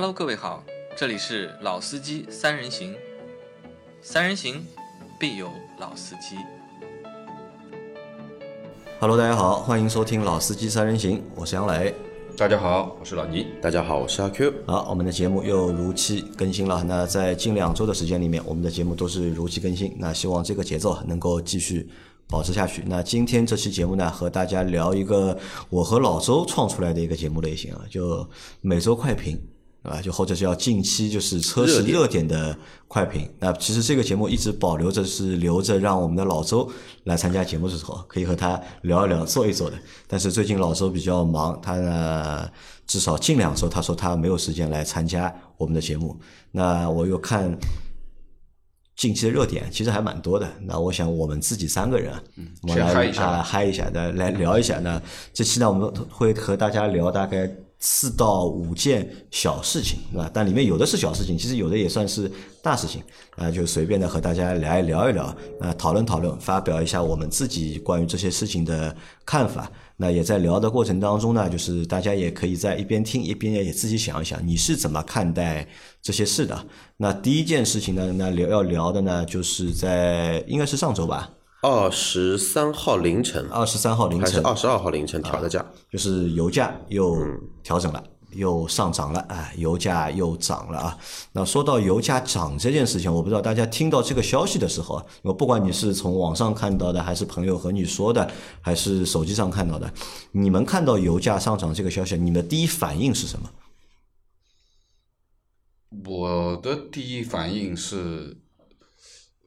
Hello，各位好，这里是老司机三人行，三人行必有老司机。Hello，大家好，欢迎收听《老司机三人行》，我是杨磊。大家好，我是老倪。大家好，我是阿 Q。好，我们的节目又如期更新了。那在近两周的时间里面，我们的节目都是如期更新。那希望这个节奏能够继续保持下去。那今天这期节目呢，和大家聊一个我和老周创出来的一个节目类型啊，就每周快评。啊，就或者叫近期就是车市热点的快评。那其实这个节目一直保留着，是留着让我们的老周来参加节目的时候，可以和他聊一聊、做一做的。但是最近老周比较忙，他呢至少近两周他说他没有时间来参加我们的节目。那我又看近期的热点，其实还蛮多的。那我想我们自己三个人，我们来先嗨一下啊嗨一下，来来聊一下。那这期呢，我们会和大家聊大概。四到五件小事情，对吧？但里面有的是小事情，其实有的也算是大事情啊，就随便的和大家来聊一聊，啊，讨论讨论，发表一下我们自己关于这些事情的看法。那也在聊的过程当中呢，就是大家也可以在一边听一边也自己想一想，你是怎么看待这些事的？那第一件事情呢，那聊要聊的呢，就是在应该是上周吧，二十三号凌晨，二十三号凌晨，还是二十二号凌晨调的价，就是油价又嗯调整了，又上涨了，哎，油价又涨了啊。那说到油价涨这件事情，我不知道大家听到这个消息的时候啊，我不管你是从网上看到的，还是朋友和你说的，还是手机上看到的，你们看到油价上涨这个消息，你们的第一反应是什么？我的第一反应是，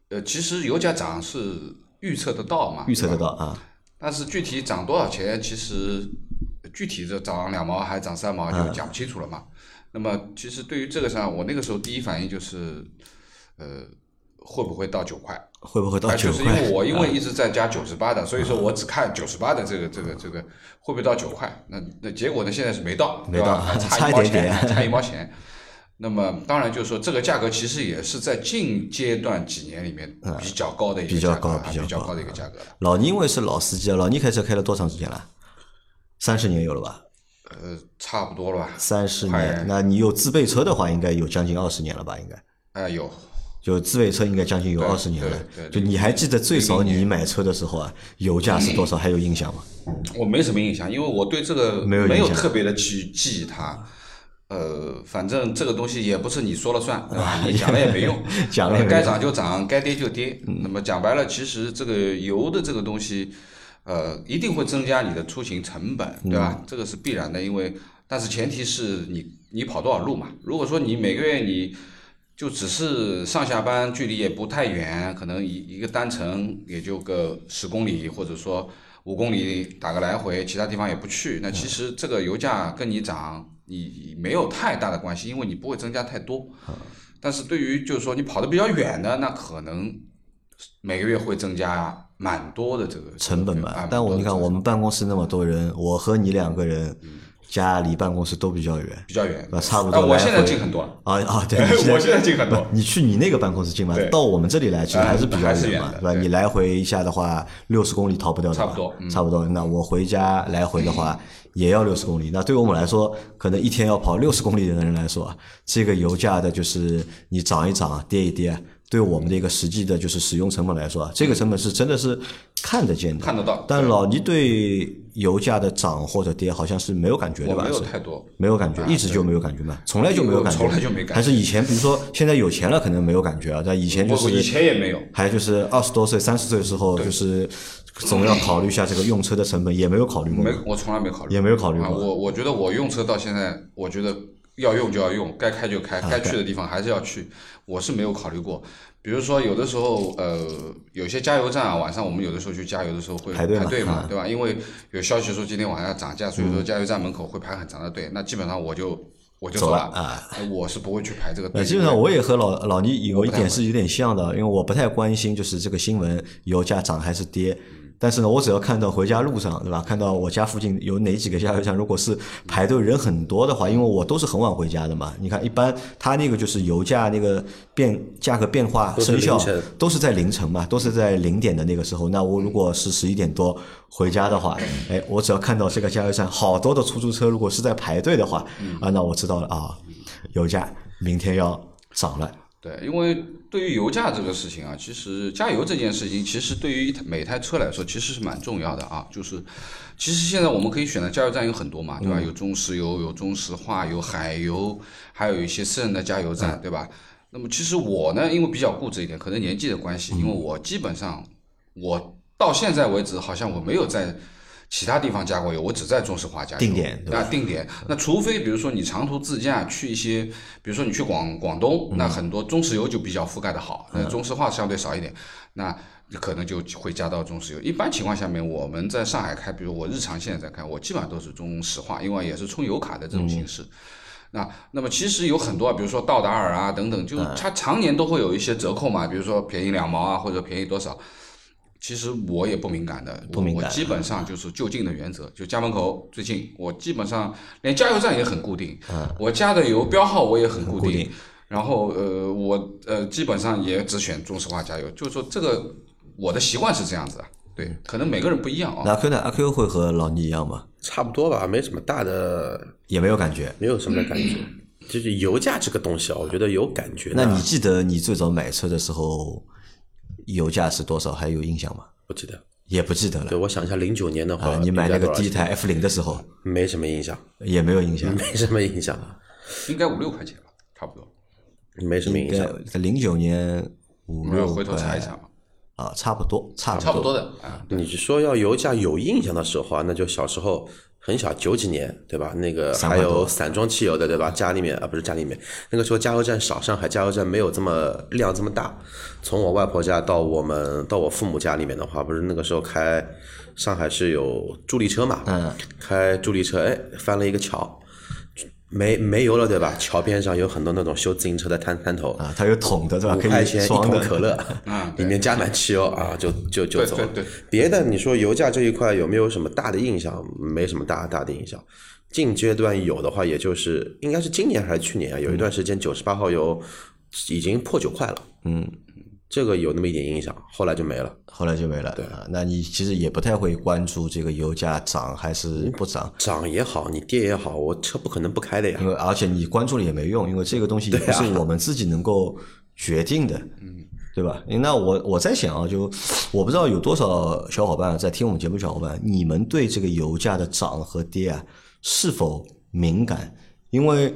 呃，其实油价涨是预测得到嘛，预测得到啊？但是具体涨多少钱，其实具体的涨两毛还涨三毛嗯就讲不清楚了嘛。那么其实对于这个上，我那个时候第一反应就是，呃，会不会到九块？会不会到哎，九就是因？为我因为一直在加九十八的，所以说我只看九十八的这个这个这个会不会到九块？那那结果呢？现在是没到，没到还 差差一毛一点点钱，差一毛钱。那么当然就是说，这个价格其实也是在近阶段几年里面比较高的一个比较价格比较高的一个价格。老倪因为是老司机啊，老倪开车开了多长时间了？三十年有了吧？呃，差不多了吧？三十年，那你有自备车的话，应该有将近二十年了吧？应该。哎，有就自备车应该将近有二十年了对。对就你还记得最早零零年你买车的时候啊，油价是多少？还有印象吗？我没什么印象，因为我对这个没有没有特别的去记忆它。呃，反正这个东西也不是你说了算，对 吧？你讲了也没用，讲了该涨就涨，该跌就跌。那么讲白了，其实这个油的这个东西，呃，一定会增加你的出行成本，对吧？嗯这个是必然的，因为但是前提是你你跑多少路嘛。如果说你每个月你就只是上下班距离也不太远，可能一一个单程也就个十公里，或者说五公里打个来回，其他地方也不去。那其实这个油价跟你涨，你没有太大的关系，因为你不会增加太多。但是对于就是说你跑得比较远的，那可能每个月会增加蛮多的这个成本嘛啊。但我你看，我们办公室那么多人，我和你两个人家离办公室都比较远。比较远那，差不多啊 我现在近很多了。啊啊，对，我现在近很多你去你那个办公室近吗？到我们这里来其实还是比较远嘛，对吧？你来回一下的话，六十公里逃不掉的吧，差不多嗯差不多。那我回家来回的话，也要六十公里。那对于我们来说，可能一天要跑六十公里的人来说啊，这个油价的就是你涨一涨，跌一跌。对我们的一个实际的，就是使用成本来说啊，这个成本是真的是看得见的，看得到但老倪对油价的涨或者跌，好像是没有感觉的吧？没有太多，没有感觉，一直就没有感觉嘛，从来就没有感觉，从来就没感觉还是以前，比如说现在有钱了，可能没有感觉啊，但以前就是我以，前也没有。还就是二十多岁、三十岁的时候，就是总要考虑一下这个用车的成本，也没有考虑过，，没我从来没考虑，也没有考虑啊。过。我我觉得我用车到现在，我觉得要用就要用，该开就开，该去的地方还是要去，我是没有考虑过。比如说有的时候，呃，有些加油站啊，晚上我们有的时候去加油的时候会排队嘛 对吧？因为有消息说今天晚上要涨价，所以说加油站门口会排很长的队，那基本上我就我就走了了啊。呃我是不会去排这个队基本上我也和老老倪有一点是有点像的，因为我不太关心就是这个新闻油价涨还是跌。但是呢，我只要看到回家路上，对吧？看到我家附近有哪几个加油站，如果是排队人很多的话，因为我都是很晚回家的嘛。你看，一般它那个就是油价那个变价格变化生效都是在凌晨嘛，都是在零点的那个时候。那我如果是十一点多回家的话，哎，我只要看到这个加油站好多的出租车，如果是在排队的话，啊，那我知道了啊。油价明天要涨了。对，因为对于油价这个事情啊，其实加油这件事情，其实对于每台车来说，其实是蛮重要的啊。就是，其实现在我们可以选的加油站有很多嘛，对吧？有中石油，有中石化，有海油，还有一些私人的加油站，对吧？那么其实我呢，因为比较固执一点，可能年纪的关系，因为我基本上我到现在为止，好像我没有在其他地方加过油，我只在中石化加油。定点对吧啊，定点。那除非比如说你长途自驾去一些，比如说你去广广东，那很多中石油就比较覆盖的好，那中石化相对少一点，那可能就会加到中石油。一般情况下面，我们在上海开，比如我日常现在在开，我基本上都是中石化，因为也是充油卡的这种形式。那那么其实有很多啊，比如说道达尔啊等等，就它常年都会有一些折扣嘛，比如说便宜两毛啊，或者便宜多少。其实我也不敏感的，不敏感基本上就是就近的原则，就家门口最近，我基本上连加油站也很固定，我加的油标号我也很固定，固定然后呃我呃基本上也只选中石化加油，就是说这个我的习惯是这样子的，对，可能每个人不一样啊、那阿 Q 呢？阿 Q 会和老倪一样吗？差不多吧，没什么大的，也没有感觉。没有什么感觉。就是油价这个东西啊，我觉得有感觉。那你记得你最早买车的时候油价是多少？还有印象吗？不记得？也不记得了对，我想一下，零九年的话，啊。你买那个第一台台 F 零的时候没什么印象，也没有印象，没什么印象，应该五六块钱吧，差不多。没什么印象。在零九年五六没有回头查一查块嘛，啊，差不多，差不多差不多的啊。你说要油价有印象的时候啊，那就小时候很小，九几年对吧？那个还有散装汽油的对吧？家里面啊不是家里面，那个时候加油站少，上海加油站没有这么量这么大。从我外婆家到我们到我父母家里面的话，不是那个时候开上海是有助力车嘛？嗯，开助力车，哎，翻了一个桥。没没油了，对吧？桥边上有很多那种修自行车的摊摊头，啊，它有桶的对吧？五可以块钱一桶的可乐，嗯里面加满汽油啊，就就就走了。对对对别的你说油价这一块有没有什么大的印象？没什么大大的印象。近阶段有的话，也就是应该是今年还是去年啊，有一段时间九十八号油已经破九块了，嗯，这个有那么一点影响，后来就没了。后来就没了。对啊，那你其实也不太会关注这个油价涨还是不涨，涨也好，你跌也好，我车不可能不开的呀因。为而且你关注了也没用，因为这个东西也不是我们自己能够决定的，嗯，对吧？那我我在想啊，就我不知道有多少小伙伴在听我们节目，小伙伴，你们对这个油价的涨和跌啊是否敏感？因为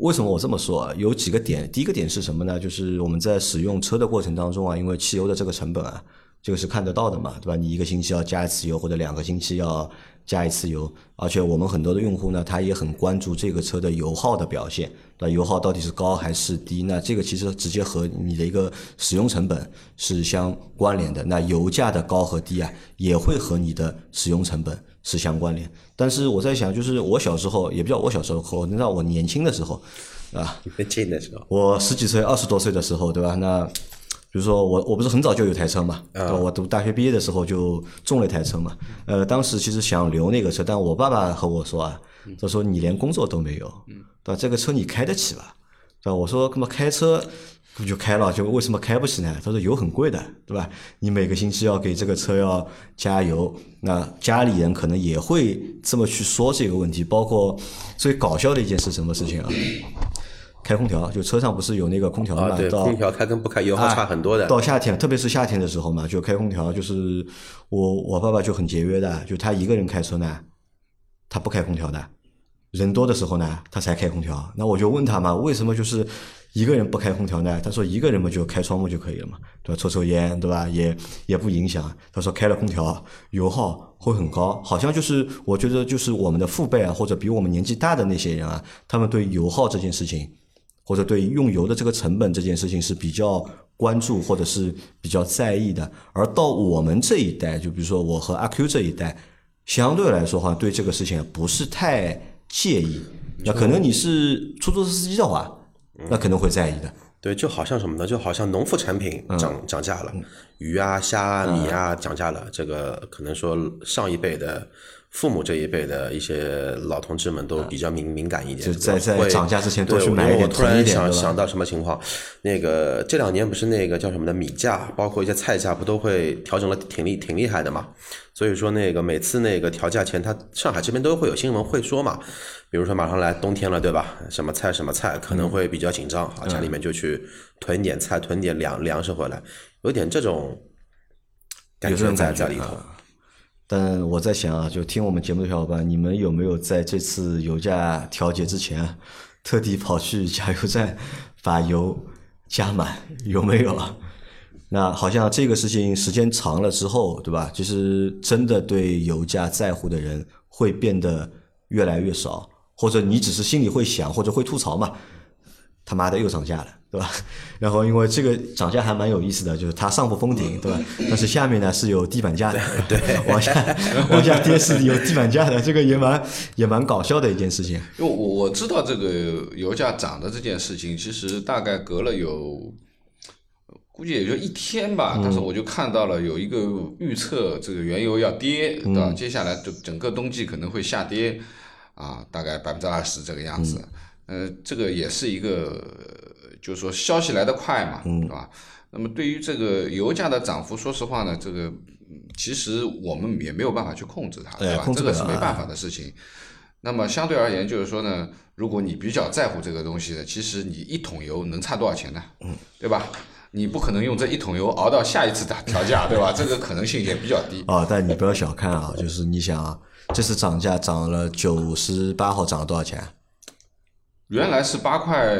为什么我这么说啊？有几个点，第一个点是什么呢？就是我们在使用车的过程当中啊，因为汽油的这个成本啊，这个是看得到的嘛，对吧？你一个星期要加一次油，或者两个星期要加一次油，而且我们很多的用户呢，他也很关注这个车的油耗的表现，那？油耗到底是高还是低？那这个其实直接和你的一个使用成本是相关联的。那油价的高和低啊，也会和你的使用成本是相关联。但是我在想，就是我小时候，也不叫我小时候，那让我年轻的时候，啊，年轻的时候，我十几岁、二十多岁的时候，对吧？那比如说我我不是很早就有台车嘛，对吧我读大学毕业的时候就中了一台车嘛。呃，当时其实想留那个车，但我爸爸和我说啊，他说你连工作都没有，对吧？这个车你开得起吧？对吧？我说那么开车不就开了，就为什么开不起呢？他说油很贵的，对吧？你每个星期要给这个车要加油，那家里人可能也会这么去说这个问题。包括最搞笑的一件事，什么事情啊？开空调，就车上不是有那个空调嘛？啊，对，空调开跟不开油耗差很多的。到夏天，特别是夏天的时候嘛，就开空调。就是我我爸爸就很节约的，就他一个人开车呢，他不开空调的。人多的时候呢，他才开空调。那我就问他嘛，为什么就是一个人不开空调呢？他说一个人嘛就开窗户就可以了嘛，对吧？抽抽烟，对吧？也也不影响。他说开了空调油耗会很高，好像就是我觉得就是我们的父辈啊，或者比我们年纪大的那些人啊，他们对油耗这件事情。或者对用油的这个成本这件事情是比较关注或者是比较在意的，而到我们这一代，就比如说我和阿 Q 这一代，相对来说好像对这个事情不是太介意。那可能你是出租车司机的话，那可能会在意的。对，就好像什么呢？就好像农副产品嗯涨、涨价了，鱼啊、虾啊、米啊涨价了。这个可能说上一辈的父母这一辈的一些老同志们都比较敏敏感一点，就在在涨价之前多对去买一点因为我突然想想到什么情况，那个这两年不是那个叫什么的米价，包括一些菜价，不都会调整了挺厉挺厉害的嘛？所以说那个每次那个调价前，他上海这边都会有新闻会说嘛，比如说马上来冬天了，对吧？什么菜什么菜可能嗯会比较紧张，啊，家里面就去囤点菜，囤点粮粮食回来，有点这种感觉有种在在里头。啊。但我在想啊，就听我们节目的小伙伴，你们有没有在这次油价调节之前啊，特地跑去加油站把油加满？有没有啊？那好像这个事情时间长了之后，对吧？其实真的对油价在乎的人会变得越来越少，或者你只是心里会想，或者会吐槽嘛。他妈的又涨价了，对吧？然后因为这个涨价还蛮有意思的，就是它上不封顶，对吧？但是下面呢是有地板价的，对，往下 往下跌是有地板价的，这个也蛮也蛮搞笑的一件事情。因为我我知道这个油价涨的这件事情，其实大概隔了有，估计也就一天吧。但是我就看到了有一个预测，这个原油要跌，对吧？接下来就整个冬季可能会下跌，啊，大概百分之二十这个样子。呃，这个也是一个，呃就是说消息来得快嘛，对吧？那么对于这个油价的涨幅，说实话呢，这个嗯其实我们也没有办法去控制它，对吧？这个是没办法的事情。那么相对而言，就是说呢，如果你比较在乎这个东西的，其实你一桶油能差多少钱呢？嗯，对吧？你不可能用这一桶油熬到下一次打调价，对吧？这个可能性也比较低。啊，但你不要小看啊，就是你想啊，这次涨价涨了九十八号，涨了多少钱？原来是八块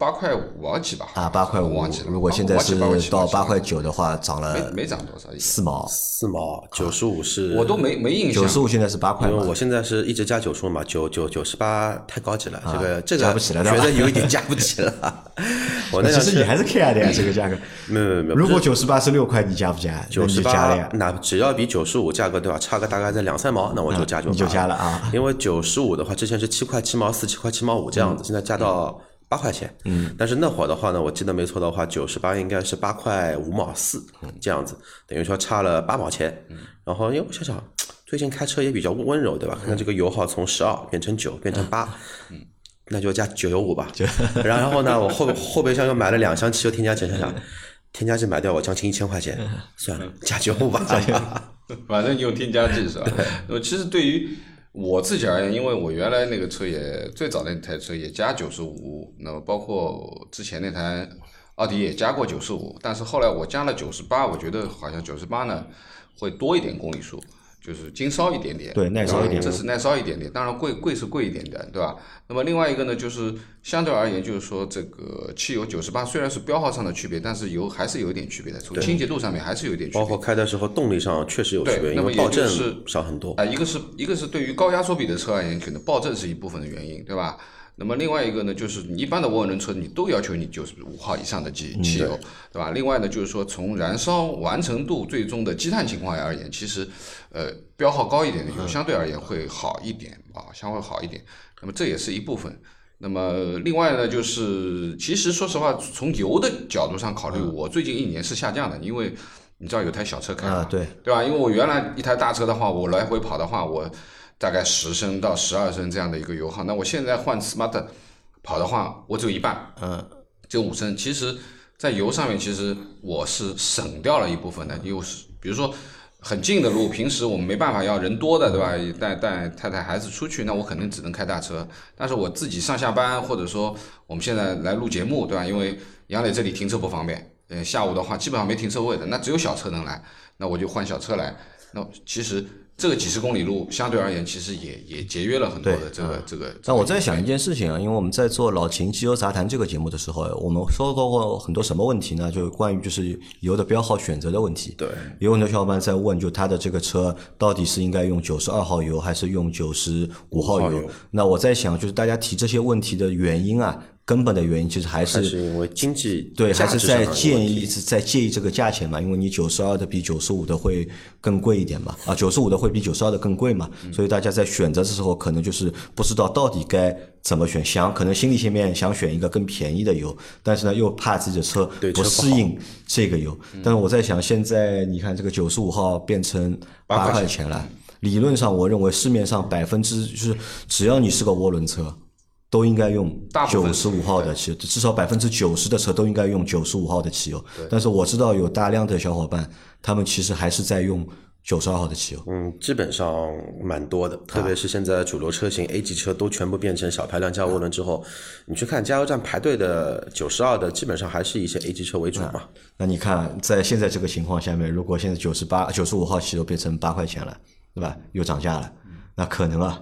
八块五毛几吧？啊，八块五我忘记了。。如果现在是到八块九的话，涨了没没涨多少，四毛，四毛九十五是，我都没没印象。九十五现在是八块因为我？现在是一直加九十五嘛，九九九十八太高级了，这个这个加不起来觉得有一点加不起了。我那其实你还是 care 的呀，这个价格。没有没有没有，如果九十八是六块，你加不加？九十。八那只要比九十五价格对吧，差个大概在两三毛，那我就加九你就加了啊。因为九十五的话，之前是七块七毛四、七块七毛五这样子，现在加到八块钱。嗯，但是那会儿的话呢，我记得没错的话，九十八应该是八块五毛四这样子，等于说差了八毛钱。然后因为我想想，最近开车也比较温柔，对吧？看看这个油耗从十二变成九，变成八。嗯那就加九九五吧。然后呢，我后后备箱又买了两箱汽油添加剂，想想添加剂买掉我将近一千块钱，算了，加九五吧。反正用添加剂是吧？那么其实对于我自己而言，因为我原来那个车也最早那台车也加九十五，那么包括之前那台奥迪也加过九十五，但是后来我加了九十八，我觉得好像九十八呢会多一点公里数。就是经烧一点点，对耐烧一点这是耐烧一点点，当然贵贵是贵一点的，对吧？那么另外一个呢，就是相对而言，就是说这个汽油九十八虽然是标号上的区别，但是油还是有一点区别的，从清洁度上面还是有一点区别。包括开的时候动力上确实有区别，对那么也因为爆震就是少很多。啊、一个是一个是对于高压缩比的车而言，可能爆震是一部分的原因，对吧？那么另外一个呢，就是你一般的涡轮车，你都要求你就是五号以上的机汽油，对吧？另外呢，就是说从燃烧完成度、最终的积碳情况而言，其实呃标号高一点的油相对而言会好一点啊，相对好一点。那么这也是一部分。那么另外呢，就是其实说实话，从油的角度上考虑，我最近一年是下降的，因为你知道有台小车开嘛，啊，对，对吧？因为我原来一台大车的话，我来回跑的话，我大概十升到十二升这样的一个油耗。那我现在换 smart 跑的话，我只有一半，嗯，只有五升。其实，在油上面，其实我是省掉了一部分的，又是比如说很近的路，平时我们没办法要人多的，对吧？带带太太孩子出去，那我肯定只能开大车。但是我自己上下班，或者说我们现在来录节目，对吧？因为杨磊这里停车不方便，呃，下午的话基本上没停车位的，那只有小车能来，那我就换小车来。那其实这个几十公里路相对而言，其实也也节约了很多的这个这个。但我在想一件事情啊，因为我们在做老秦机油杂谈这个节目的时候，我们说到过很多什么问题呢？就是关于就是油的标号选择的问题。对，有很多小伙伴在问，就他的这个车到底是应该用九十二号油还是用九十五号油？那我在想，就是大家提这些问题的原因啊，根本的原因其实还还是是因为经济对，还是在建议是在介意这个价钱嘛，因为你九十二的比九十五的会更贵一点嘛，啊，九十五的会比九十二的更贵嘛，嗯。所以大家在选择的时候可能就是不知道到底该怎么选，想可能心里前面想选一个更便宜的油，但是呢又怕自己的车不适应这个油，但是我在想现在你看这个九十五号变成八块钱了。理论上，我认为市面上百分之就是只要你是个涡轮车，都应该用九十五号的汽油，至少百分之九十的车都应该用九十五号的汽油。但是我知道有大量的小伙伴，他们其实还是在用九十二号的汽油。嗯，基本上蛮多的，特别是现在主流车型 A 级车都全部变成小排量加涡轮之后，你去看加油站排队的九十二的，基本上还是一些 A 级车为主嘛。那你看，在现在这个情况下面，如果现在九十八、九十五号汽油变成八块钱了，对吧？又涨价了，那可能啊，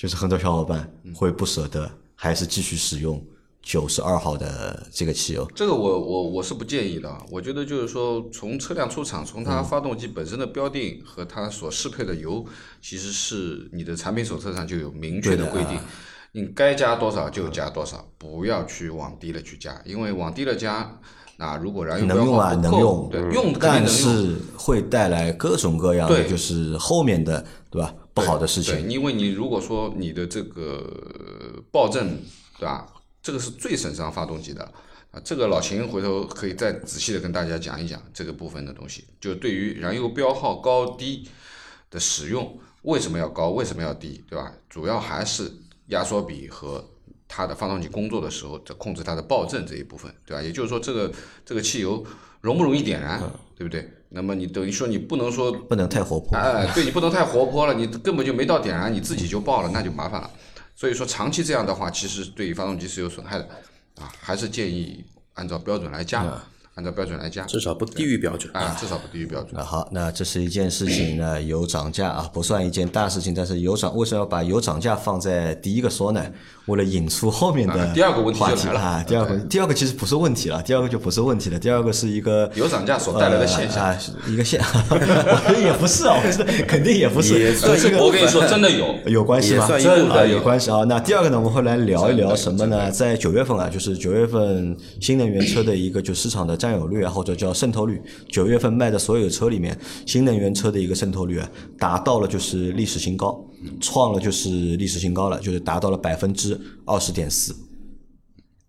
就是很多小伙伴会不舍得，还是继续使用九十二号的这个汽油。这个我我我是不建议的啊，我觉得就是说，从车辆出厂，从它发动机本身的标定和它所适配的油，其实是你的产品手册上就有明确的规定，你该加多少就加多少，不要去往低了去加，因为往低了加，那如果燃油标能用啊，能用，对，用但。是会带来各种各样的，对就是后面的，对吧？不好的事情。对，因为你如果说你的这个爆震，对吧？这个是最损伤发动机的啊。这个老秦回头可以再仔细的跟大家讲一讲这个部分的东西。就对于燃油标号高低的使用，为什么要高，为什么要低，对吧？主要还是压缩比和它的发动机工作的时候，在控制它的爆震这一部分，对吧？也就是说，这个这个汽油容不容易点燃，对不对？那么你等于说你不能说不能太活泼。哎，对你不能太活泼了，你根本就没到点燃，你自己就爆了，那就麻烦了。所以说长期这样的话，其实对发动机是有损害的，啊，还是建议按照标准来加，按照标准来加，至少不低于标准。啊，至少不低于标准。那好，那这是一件事情呢，油涨价啊，不算一件大事情，但是油涨为什么要把油涨价放在第一个说呢？为了引出后面的啊第二个问题就来了。啊，第二个第二个其实不是问题了，第二个就不是问题了，第二个是一个油涨价所带来的现象。呃啊，一个现，我觉得也不是啊，我觉得肯定也不是，也算这个我跟你说，真的有，有关系吗？算一真的有。关系啊。那第二个呢，我们会来聊一聊什么呢？在九月份啊，就是九月份新能源车的一个就市场的占有率啊，或者叫渗透率，九月份卖的所有车里面，新能源车的一个渗透率啊，达到了就是历史新高，创了就是历史新高了，就是达到了百分之二十点四，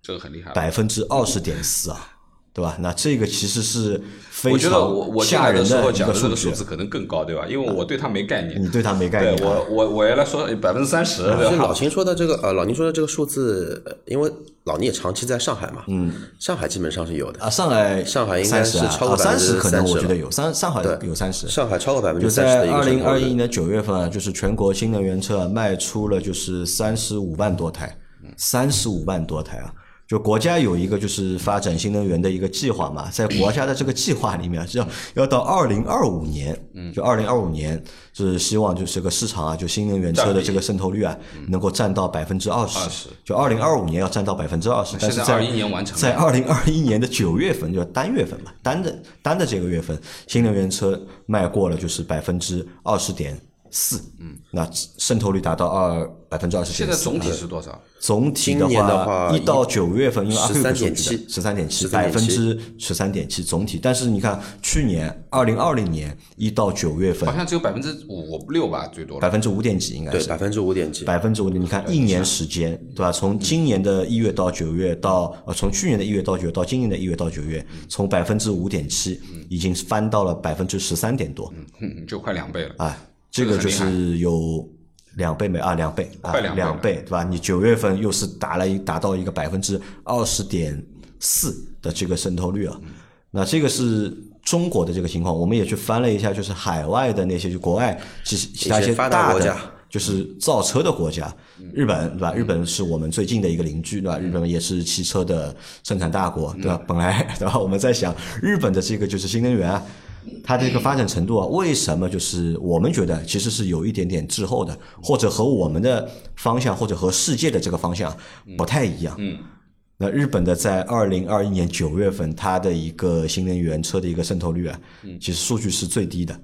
这个很厉害。百分之二十点四啊。对吧？那这个其实是非我觉得常我我进吓人来的讲的这个数。字可能更高，对吧？因为我对它没概念。你对它没概念啊，我我我原来说百分之三十，老？秦说的这个呃，老宁说的这个数字，呃因为老宁也长期在上海嘛，嗯，上海基本上是有的，啊，上海上海应该是三十啊，超过三十，30%可能我觉得有三上海有三十，上海超过百分就之三十二。零二一年九月份啊，就是全国新能源车啊卖出了就是三十五万多台，三十五万多台啊。就国家有一个就是发展新能源的一个计划嘛，在国家的这个计划里面是要要到二零二五年，嗯。就二零二五年是希望就是这个市场啊，就新能源车的这个渗透率啊，能够占到百分之二十20，就二零二五年要占到百分之二十，但是在现在21年完成在二零二一年的九月份，就单月份嘛，单的单的这个月份，新能源车卖过了就是百分之二十点四，嗯，那渗透率达到二百分之二十。现在总体是多少？总体的话一到九月份，因为阿 Q 数据13.7十三点七，百分之十三点七总体。但是你看，去年二零二零年一到九月份好，像只有百分之五六吧，最多。百分之五点几应该是百分之五点几，百分之五，你看一年时间，对吧？从今年的一月到九月到呃，从去年的一月到九月到今年的一月到九月，从百分之五点七已经翻到了百分之十三点多，嗯，就快两倍了。啊，这个就是有两倍没啊，两倍啊，两倍对吧？你九月份又是达了一达到一个百分之二十点四的这个渗透率啊，那这个是中国的这个情况，我们也去翻了一下，就是海外的那些就国外其实其他一些发达大的国家就是造车的国家，日本对吧？日本是我们最近的一个邻居对吧？日本也是汽车的生产大国对吧？本来 对吧？我们在想日本的这个就是新能源啊。它的这个发展程度啊，为什么就是我们觉得其实是有一点点滞后的，或者和我们的方向或者和世界的这个方向不太一样。嗯，那日本的在二零二一年九月份，它的一个新能源车的一个渗透率啊，其实数据是最低的，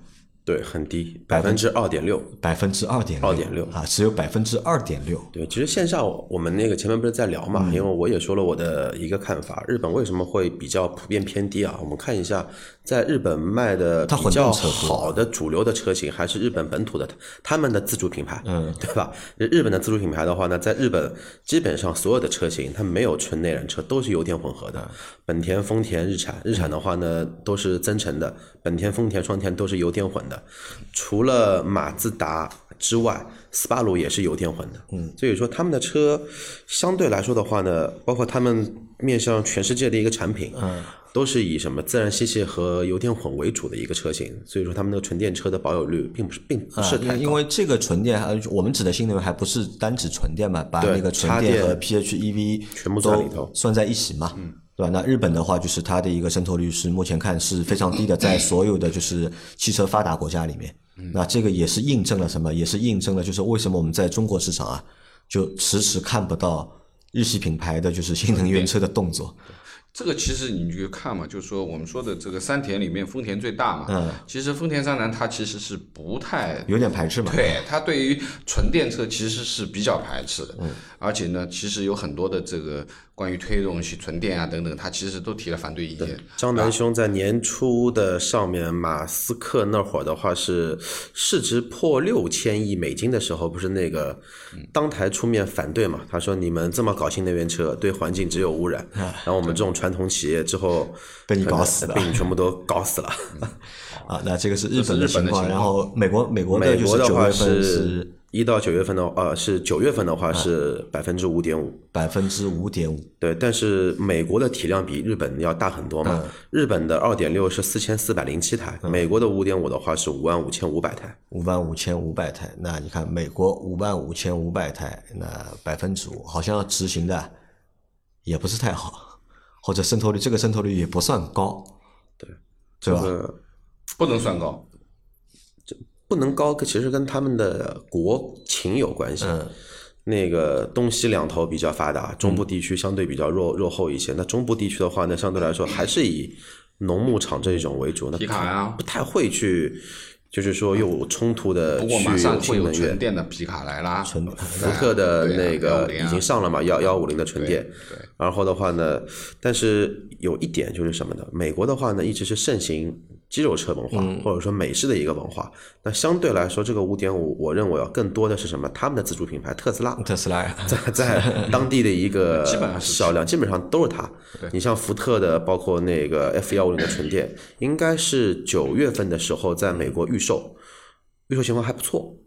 对，很低，百分之二点六。百分之二点二点六啊，只有百分之二点六。对，其实线上我们那个前面不是在聊嘛，嗯因为我也说了我的一个看法，日本为什么会比较普遍偏低啊？我们看一下在日本卖的比较好的主流的车型还是日本本土的，他们的自主品牌，嗯，对吧？日本的自主品牌的话呢，在日本基本上所有的车型它没有纯内燃车，都是油电混合的。本田、丰田、日产，日产的话呢都是增程的，本田、丰田、双田都是油电混的，除了马自达之外。斯巴鲁也是油电混的，嗯，所以说他们的车相对来说的话呢，包括他们面向全世界的一个产品，嗯，都是以什么自然吸气和油电混为主的一个车型，所以说他们那个纯电车的保有率并不是并不是啊，太高。因因为这个纯电，呃，我们指的新能源还不是单指纯电嘛，把那个纯插电电和 PHEV 全部都算在一起嘛，对吧？那日本的话，就是它的一个渗透率是目前看是非常低的，在所有的就是汽车发达国家里面，那这个也是印证了什么？也是印证了就是为什么我们在中国市场啊，就迟迟看不到日系品牌的就是新能源车的动作。这个其实你就看嘛，就是说我们说的这个三田里面，丰田最大嘛。嗯。其实丰田三男它其实是不太有点排斥嘛对，它对于纯电车其实是比较排斥的。嗯。而且呢，其实有很多的这个关于推动去纯电啊等等，他其实都提了反对意见。张南兄在年初的上面，马斯克那会儿的话是市值破六千亿美金的时候，不是那个当台出面反对嘛？他说你们这么搞新能源车，对环境只有污染，然后我们这种传统企业之后被你搞死了被你全部都搞死了。啊，那这个是日本这是日本情况，然后美国美国的美就是国的话九月份是一到九月份的呃是九月份的话是百分之五点五，百分之五点五，对，但是美国的体量比日本要大很多嘛。日本的二点六是四千四百零七台，美国的五点五的话是五万五千五百台。五万五千五百台。那你看美国五万五千五百台，那百分之五好像执行的也不是太好，或者渗透率这个渗透率也不算高，对，对吧？呃，不能算高。不能高，其实跟他们的国情有关系。嗯那个东西两头比较发达，中嗯部地区相对比较弱落后一些。那中部地区的话呢，相对来说还是以农牧场这种为主，那皮卡呀不太会去，就是说有冲突的不过去马上会有。纯电的皮卡来啦，纯福特的那个150啊已经上了嘛，幺幺五零的纯电。对，然后的话呢，但是有一点就是什么呢？美国的话呢，一直是盛行肌肉车文化，嗯或者说美式的一个文化。那相对来说，这个五点五，我认为啊，更多的是什么？他们的自主品牌特斯拉，特斯拉，在在当地的一个 基本上是销量，基本上都是它。你像福特的，包括那个 F 幺五零的纯电，应该是九月份的时候在美国预售，预售情况还不错。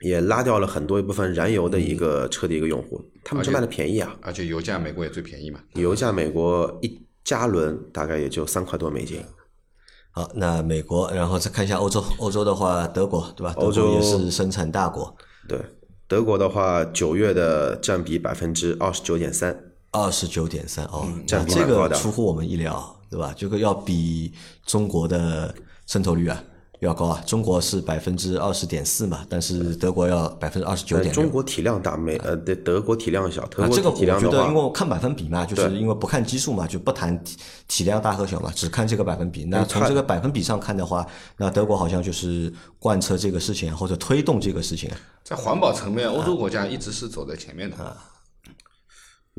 也拉掉了很多一部分燃油的一个车的一个用户，他们是卖的便宜啊，而且油价美国也最便宜嘛。油价美国一加仑大概也就三块多美金。好，那美国，然后再看一下欧洲，欧洲的话，德国对吧？欧洲也是生产大国，对，德国的话，九月的占比百分之二十九点三，二十九点三哦，占比蛮高的个出乎我们意料，对吧？这个要比中国的渗透率啊要高啊。中国是百分之二十点四嘛，但是德国要百分之二十九点中国体量大，美呃对德国体量小，德啊，这个我觉得，因为看百分比嘛，就是因为不看基数嘛，就不谈体体量大和小嘛，只看这个百分比。那从这个百分比上看的话，那德国好像就是贯彻这个事情啊或者推动这个事情啊。在环保层面，欧洲国家一直是走在前面的。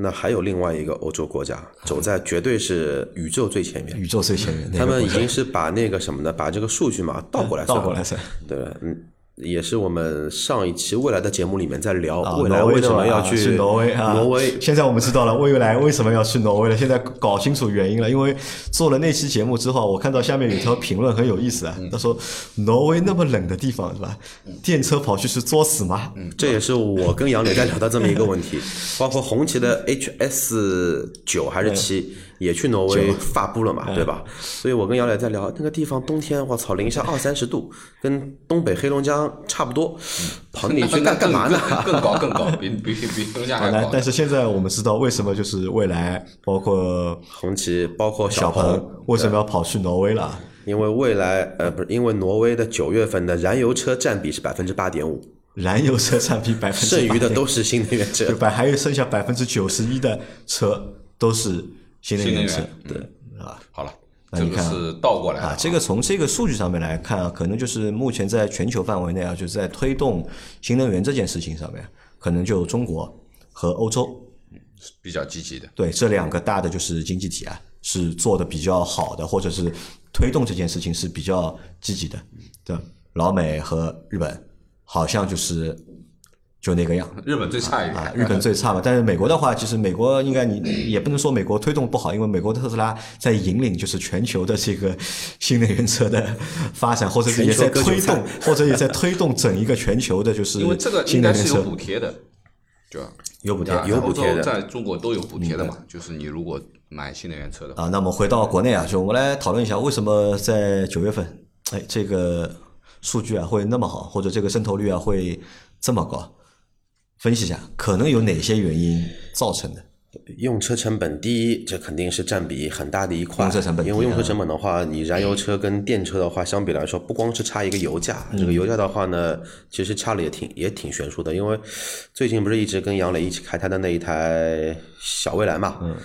那还有另外一个欧洲国家走在绝对是宇宙最前面，宇宙最前面，他们已经是把那个什么呢，把这个数据嘛倒过来算，倒过来算。对，嗯，也是我们上一期未来的节目里面在聊啊，未来为什么要啊去挪威啊？挪威现在我们知道了未来为什么要去挪威了，现在搞清楚原因了。因为做了那期节目之后，我看到下面有条评论很有意思啊，他说挪威那么冷的地方是吧？电车跑去是作死吗？这也是我跟杨磊在聊的这么一个问题，包括红旗的 HS 九还是七也去挪威 发布了嘛，对吧？所以我跟姚磊在聊那个地方冬天，我操，零下二三十度，跟东北黑龙江差不多，跑你去那干干嘛呢？更更高更高，比比比东亚还好，那高。但是现在我们知道为什么就是未来包括红旗包括小鹏鹏，为什么要跑去挪威了？因为未来呃不是因为挪威的九月份的燃油车占比是百分之八点五，燃油车占比百分之剩余的都是新能源车对。吧？还有剩下百分之九十一的车都是新能源对啊。好了，那你看是倒过来啊，这个从这个数据上面来看啊，可能就是目前在全球范围内啊，就是在推动新能源这件事情上面，可能就中国和欧洲比较积极的。对这两个大的就是经济体啊，是做的比较好的，或者是推动这件事情是比较积极的。对，老美和日本好像就是就那个样。日本最差一啊，点，日本最差嘛。但是美国的话，其实美国应该你也不能说美国推动不好，因为美国的特斯拉在引领就是全球的这个新能源车的发展，或者是也在推动，或者也在推动整一个全球的就是 因为这个应该是有新能源车补贴的，对吧？有补贴啊有补贴的在中国都有补贴的嘛，就是你如果买新能源车的，啊。那么回到国内啊，就我们来讨论一下，为什么在九月份，哎，这个数据啊会那么好，或者这个渗透率啊会这么高？分析一下，可能有哪些原因造成的？用车成本低，这肯定是占比很大的一块。用车成本因为用车成本的话，你燃油车跟电车的话，相比来说，不光是差一个油价，嗯这个油价的话呢，其实差了也挺也挺悬殊的。因为最近不是一直跟杨磊一起开他的那一台小蔚来嘛，嗯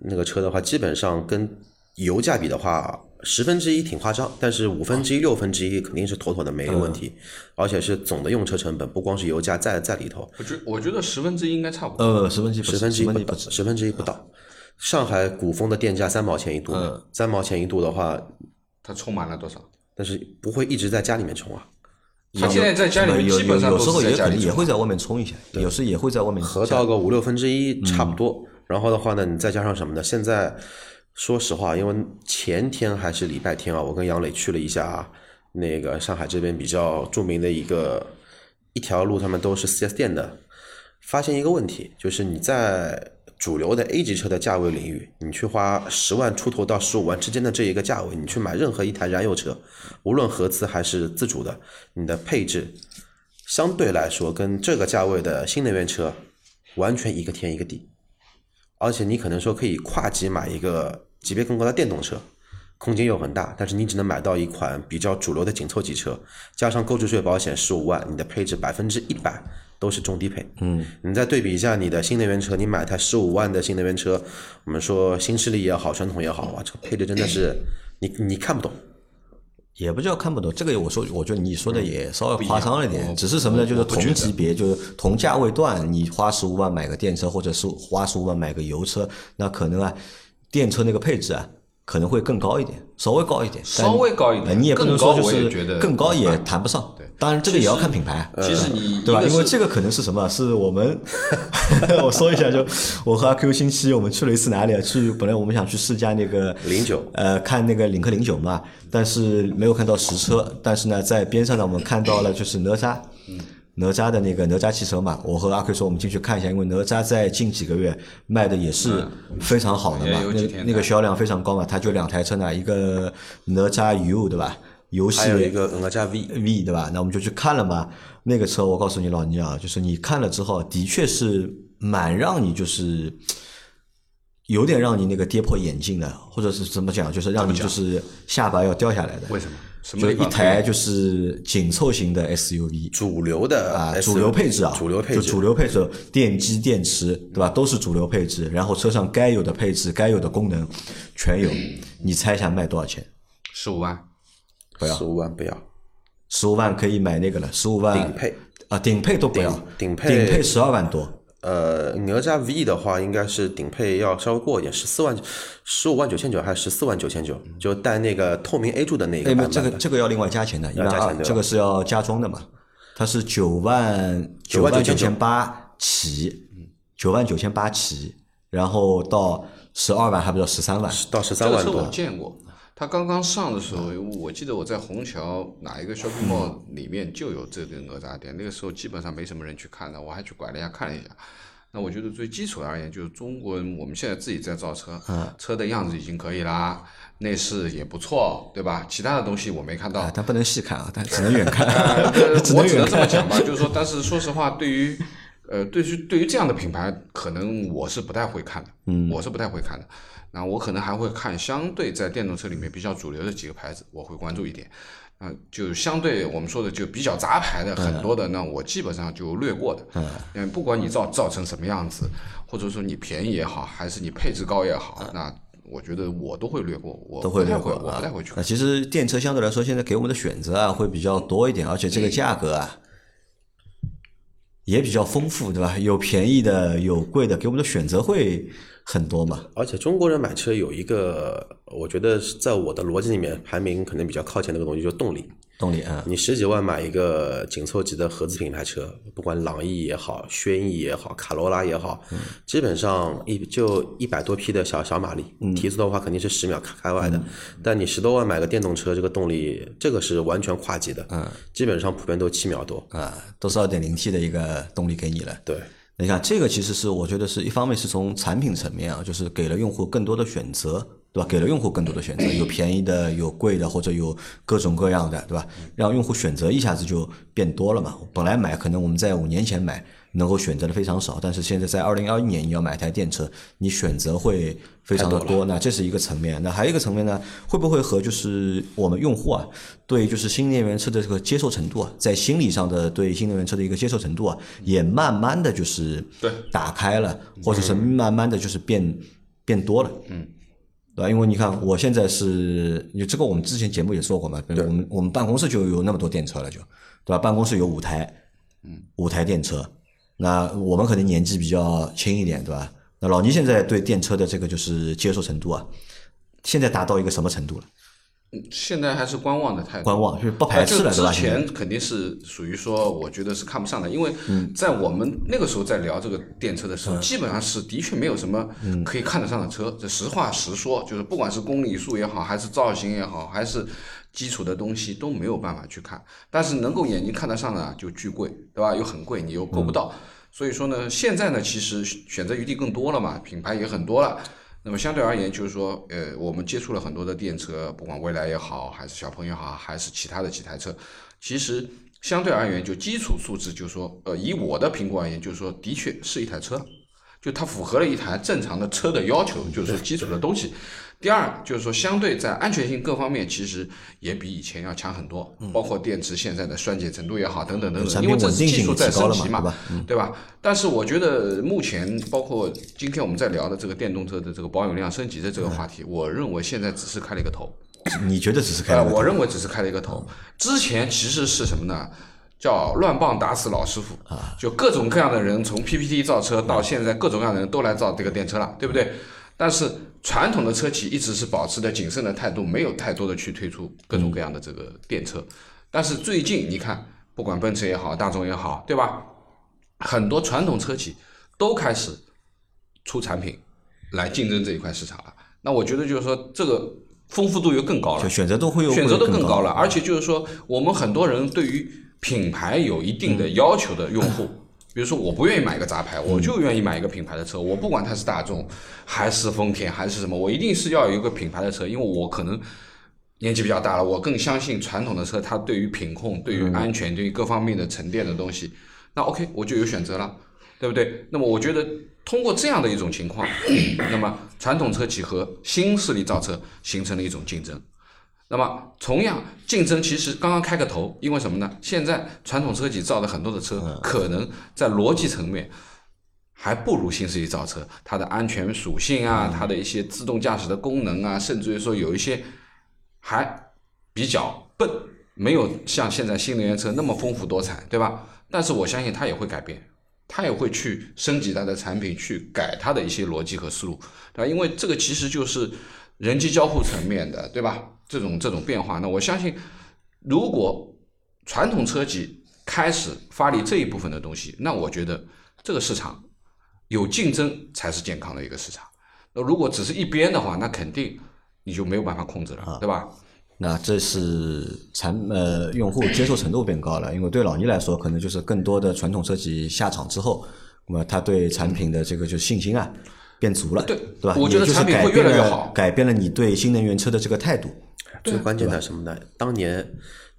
那个车的话，基本上跟油价比的话，十分之一挺夸张，但是五分之一、六分之一肯定是妥妥的没有问题，而且是总的用车成本，不光是油价在在里头，我觉我觉得十分之一应该差不多。呃，十分之一，十分之一不到，十分之一不止。十分之一不到。上海古风的电价三毛钱一度，嗯三毛钱一度的话，它充满了多少？但是不会一直在家里面充啊，他现在在家里面基本上都有有时候也可能也会。在外面充一下，有时也会在外面合到个五六分之一嗯差不多。然后的话呢，你再加上什么呢？现在说实话，因为前天还是礼拜天啊，我跟杨磊去了一下那个上海这边比较著名的一个一条路，他们都是 4S 店的，发现一个问题，就是你在主流的 A 级车的价位领域，你去花十万出头到十五万之间的这一个价位，你去买任何一台燃油车，无论合资还是自主的，你的配置相对来说跟这个价位的新能源车完全一个天一个地，而且你可能说可以跨级买一个级别更高的电动车，空间又很大，但是你只能买到一款比较主流的紧凑级车，加上购置税保险十五万，你的配置百分之一百都是中低配。嗯，你再对比一下你的新能源车，你买台十五万的新能源车，我们说新势力也好，传统也好，哇，这个配置真的是你你看不懂。也不叫看不懂，这个我说，我觉得你说的也稍微夸张了一点，只是什么呢？就是同级别，就是同价位段，你花十五万买个电车，或者是花十五万买个油车，那可能啊，电车那个配置啊，可能会更高一点，稍微高一点，稍微高一点呃你也不能说就是得更高也谈不上对。当然，这个也要看品牌。其实你对吧？因为这个可能是什么？是我们 我说一下，就我和阿 Q 星期我们去了一次哪里啊？去本来我们想去试驾那个零九呃，看那个领克零九嘛，但是没有看到实车。但是呢，在边上呢，我们看到了就是哪吒，哪吒的那个哪吒汽车嘛。我和阿 Q 说，我们进去看一下，因为哪吒在近几个月卖的也是非常好的嘛，那那个销量非常高嘛。它就两台车呢，一个哪吒 U 对吧？游戏还有一个哪吒 V，V 对吧？那我们就去看了嘛。那个车，我告诉你老倪啊，就是你看了之后，的确是蛮让你就是有点让你那个跌破眼镜的，或者是怎么讲，就是让你就是下巴要掉下来的。为什么？什么就一台就是紧凑型的 SUV 主流的啊主流配置啊，主流配置，就主流配置，电机、电池，对吧？都是主流配置。然后车上该有的配置、该有的功能全有。你猜一下卖多少钱？十五万？不要十五万不要，十五万可以买那个了，十五万顶配啊，顶配都不要，顶顶配顶配十二万多。呃，哪吒 V 的话，应该是顶配要稍微过一点，十四万、十五万九千九还是十四万九千九？就带那个透明 A 柱的那个。这个这个要另外加钱的，一万二，要加钱对吧这个是要加装的嘛？它是九万九万九千八起，九万九千八起，然后到十二万，还不到十三万。到十这个车我三万多，见过，它刚刚上的时候，我记得我在虹桥哪一个 shopping mall 里面就有这个哪吒店，那个时候基本上没什么人去看的，我还去拐了一下看了一下。那我觉得最基础而言，就是中国人我们现在自己在造车，车的样子已经可以啦，内饰也不错，对吧？其他的东西我没看到啊，，但不能细看啊，但只能远看，我只能。这么讲吧，就是说，但是说实话，对于呃，对于对于这样的品牌，可能我是不太会看的，嗯，我是不太会看的。那我可能还会看相对在电动车里面比较主流的几个牌子，我会关注一点。啊、就相对我们说的就比较杂牌的很多的，那我基本上就略过的。嗯，不管你造造成什么样子，或者说你便宜也好，还是你配置高也好，那我觉得我都会略过，我都会略过啊我不太会去。那其实电车相对来说，现在给我们的选择啊会比较多一点，而且这个价格啊也比较丰富，对吧？有便宜的，有贵的，给我们的选择会很多嘛。而且中国人买车有一个，我觉得在我的逻辑里面排名可能比较靠前的一个东西，就是动力。动力啊，你十几万买一个紧凑级的合资品牌车，不管朗逸也好，轩逸也好，卡罗拉也好，基本上一就一百多匹的小小马力，提速的话肯定是十秒开开外的。但你十多万买个电动车，这个动力这个是完全跨级的，嗯，基本上普遍都七秒多。啊，都是二点零 T 的一个动力给你了。对，你看这个其实是我觉得是一方面是从产品层面啊，就是给了用户更多的选择，对吧？给了用户更多的选择，有便宜的，有贵的，或者有各种各样的，对吧？让用户选择一下子就变多了嘛。本来买可能我们在五年前买能够选择的非常少，但是现在在二零二一年你要买台电车，你选择会非常的太多。那这是一个层面，那还有一个层面呢，会不会和就是我们用户啊，对就是新能源车的这个接受程度啊，在心理上的对新能源车的一个接受程度啊，也慢慢的就是对打开了，或者是慢慢的就是变变多了，嗯。对吧？因为你看，我现在是，你这个我们之前节目也说过嘛，对我们我们办公室就有那么多电车了，就，对吧？办公室有五台，嗯，五台电车，那我们可能年纪比较轻一点，对吧？那老倪现在对电车的这个就是接受程度啊，现在达到一个什么程度了？现在还是观望的态度，观望就是不排斥了，对吧？之前肯定是属于说，我觉得是看不上的，因为在我们那个时候在聊这个电车的时候，基本上是的确没有什么可以看得上的车。这实话实说，就是不管是公里数也好，还是造型也好，还是基础的东西都没有办法去看。但是能够眼睛看得上的就巨贵，对吧？又很贵，你又够不到。所以说呢，现在呢，其实选择余地更多了嘛，品牌也很多了。那么相对而言，就是说，呃，我们接触了很多的电车，不管未来也好，还是小鹏也好，还是其他的几台车，其实相对而言，就基础素质，就是说，呃，以我的评估而言，就是说，的确是一台车，就它符合了一台正常的车的要求，就是基础的东西。第二就是说，相对在安全性各方面，其实也比以前要强很多，包括电池现在的衰减程度也好，等等等等，因为这是技术在升级嘛对吧？但是我觉得目前包括今天我们在聊的这个电动车的这个保有量升级的这个话题，我认为现在只是开了一个头。你觉得只是开？我认为只是开了一个头。之前其实是什么呢？叫乱棒打死老师傅啊！就各种各样的人，从 PPT 造车到现在，各种各样的人都来造这个电车了，对不对？但是传统的车企一直是保持的谨慎的态度，没有太多的去推出各种各样的这个电车。但是最近你看，不管奔驰也好，大众也好，对吧？很多传统车企都开始出产品来竞争这一块市场了。那我觉得就是说，这个丰富度又更高了，选择都会有选择都更更高了，而且就是说，我们很多人对于品牌有一定的要求的用户，比如说我不愿意买一个杂牌，我就愿意买一个品牌的车，我不管它是大众还是丰田还是什么，我一定是要有一个品牌的车，因为我可能年纪比较大了，我更相信传统的车，它对于品控、对于安全、对于各方面的沉淀的东西，那 OK 我就有选择了。对不对？那么我觉得通过这样的一种情况，那么传统车企和新势力造车形成了一种竞争。那么同样竞争其实刚刚开个头，因为什么呢？现在传统车企造的很多的车，可能在逻辑层面还不如新势力造车，它的安全属性啊，它的一些自动驾驶的功能啊，甚至于说有一些还比较笨，没有像现在新能源车那么丰富多彩，对吧？但是我相信它也会改变。它也会去升级它的产品，去改它的一些逻辑和思路，对吧？因为这个其实就是人机交互层面的，对吧？这种这种变化，那我相信，如果传统车企开始发力这一部分的东西，那我觉得这个市场有竞争才是健康的一个市场。那如果只是一边的话，那肯定你就没有办法控制了，对吧？那这是产呃用户接受程度变高了，因为对老倪来说，可能就是更多的传统车企下场之后，那么他对产品的这个就信心啊变足了，对对吧？我觉得产品会越来越好改变了你对新能源车的这个态度。最关键的什么呢？当年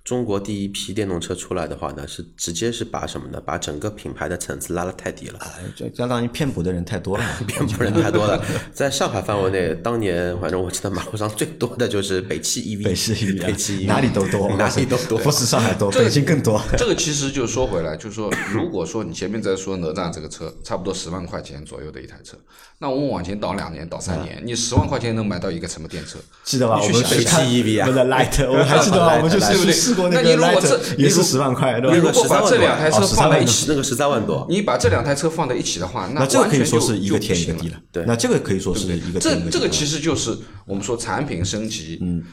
中国第一批电动车出来的话呢，是直接是把什么呢？把整个品牌的层次拉得太低了。哎，这相当于骗补的人太多了，骗补人太多了，在上海范围内，当年反正我记得马路上最多的就是北汽 EV，北汽 EV 啊北汽 EV 哪里都多，哪里都多。不是上海多，这个北京更多。这个其实就说回来，就是说，如果说你前面在说哪吒这个车，差不多十万块钱左右的一台车，那我们往前倒两年、倒三年，你十万块钱能买到一个什么电车？记得吧？你我们北汽 EV 啊不是 Light，我们还记得吧？我们就是过那你如果 Light，这也是十万块，对吧？你如果把这两台车哦13万放在一起，那个十三万多，你把这两台车放在一起的话，那这个可以说是一个天一个地了。对那这个可以说是一个地了这个其实就是我们说产品升级，嗯，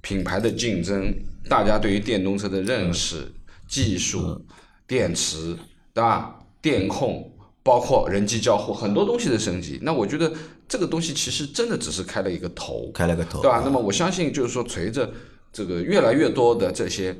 品牌的竞争，大家对于电动车的认识、技术、电池，对吧？电控，包括人机交互，很多东西的升级。那我觉得这个东西其实真的只是开了一个头，开了个头，对吧？那么我相信，就是说，随着这个越来越多的这些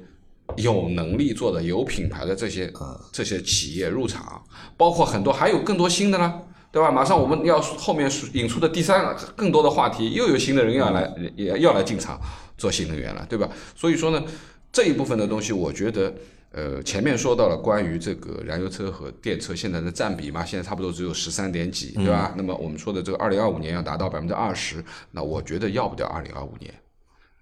有能力做的、有品牌的这些这些企业入场，包括很多还有更多新的呢，对吧？马上我们要后面引出的第三个更多的话题，又有新的人要来也要来进场做新能源了，对吧？所以说呢，这一部分的东西，我觉得。呃，前面说到了关于这个燃油车和电车现在的占比嘛，现在差不多只有十三点几，对吧？那么我们说的这个二零二五年要达到百分之二十，那我觉得要不掉二零二五年。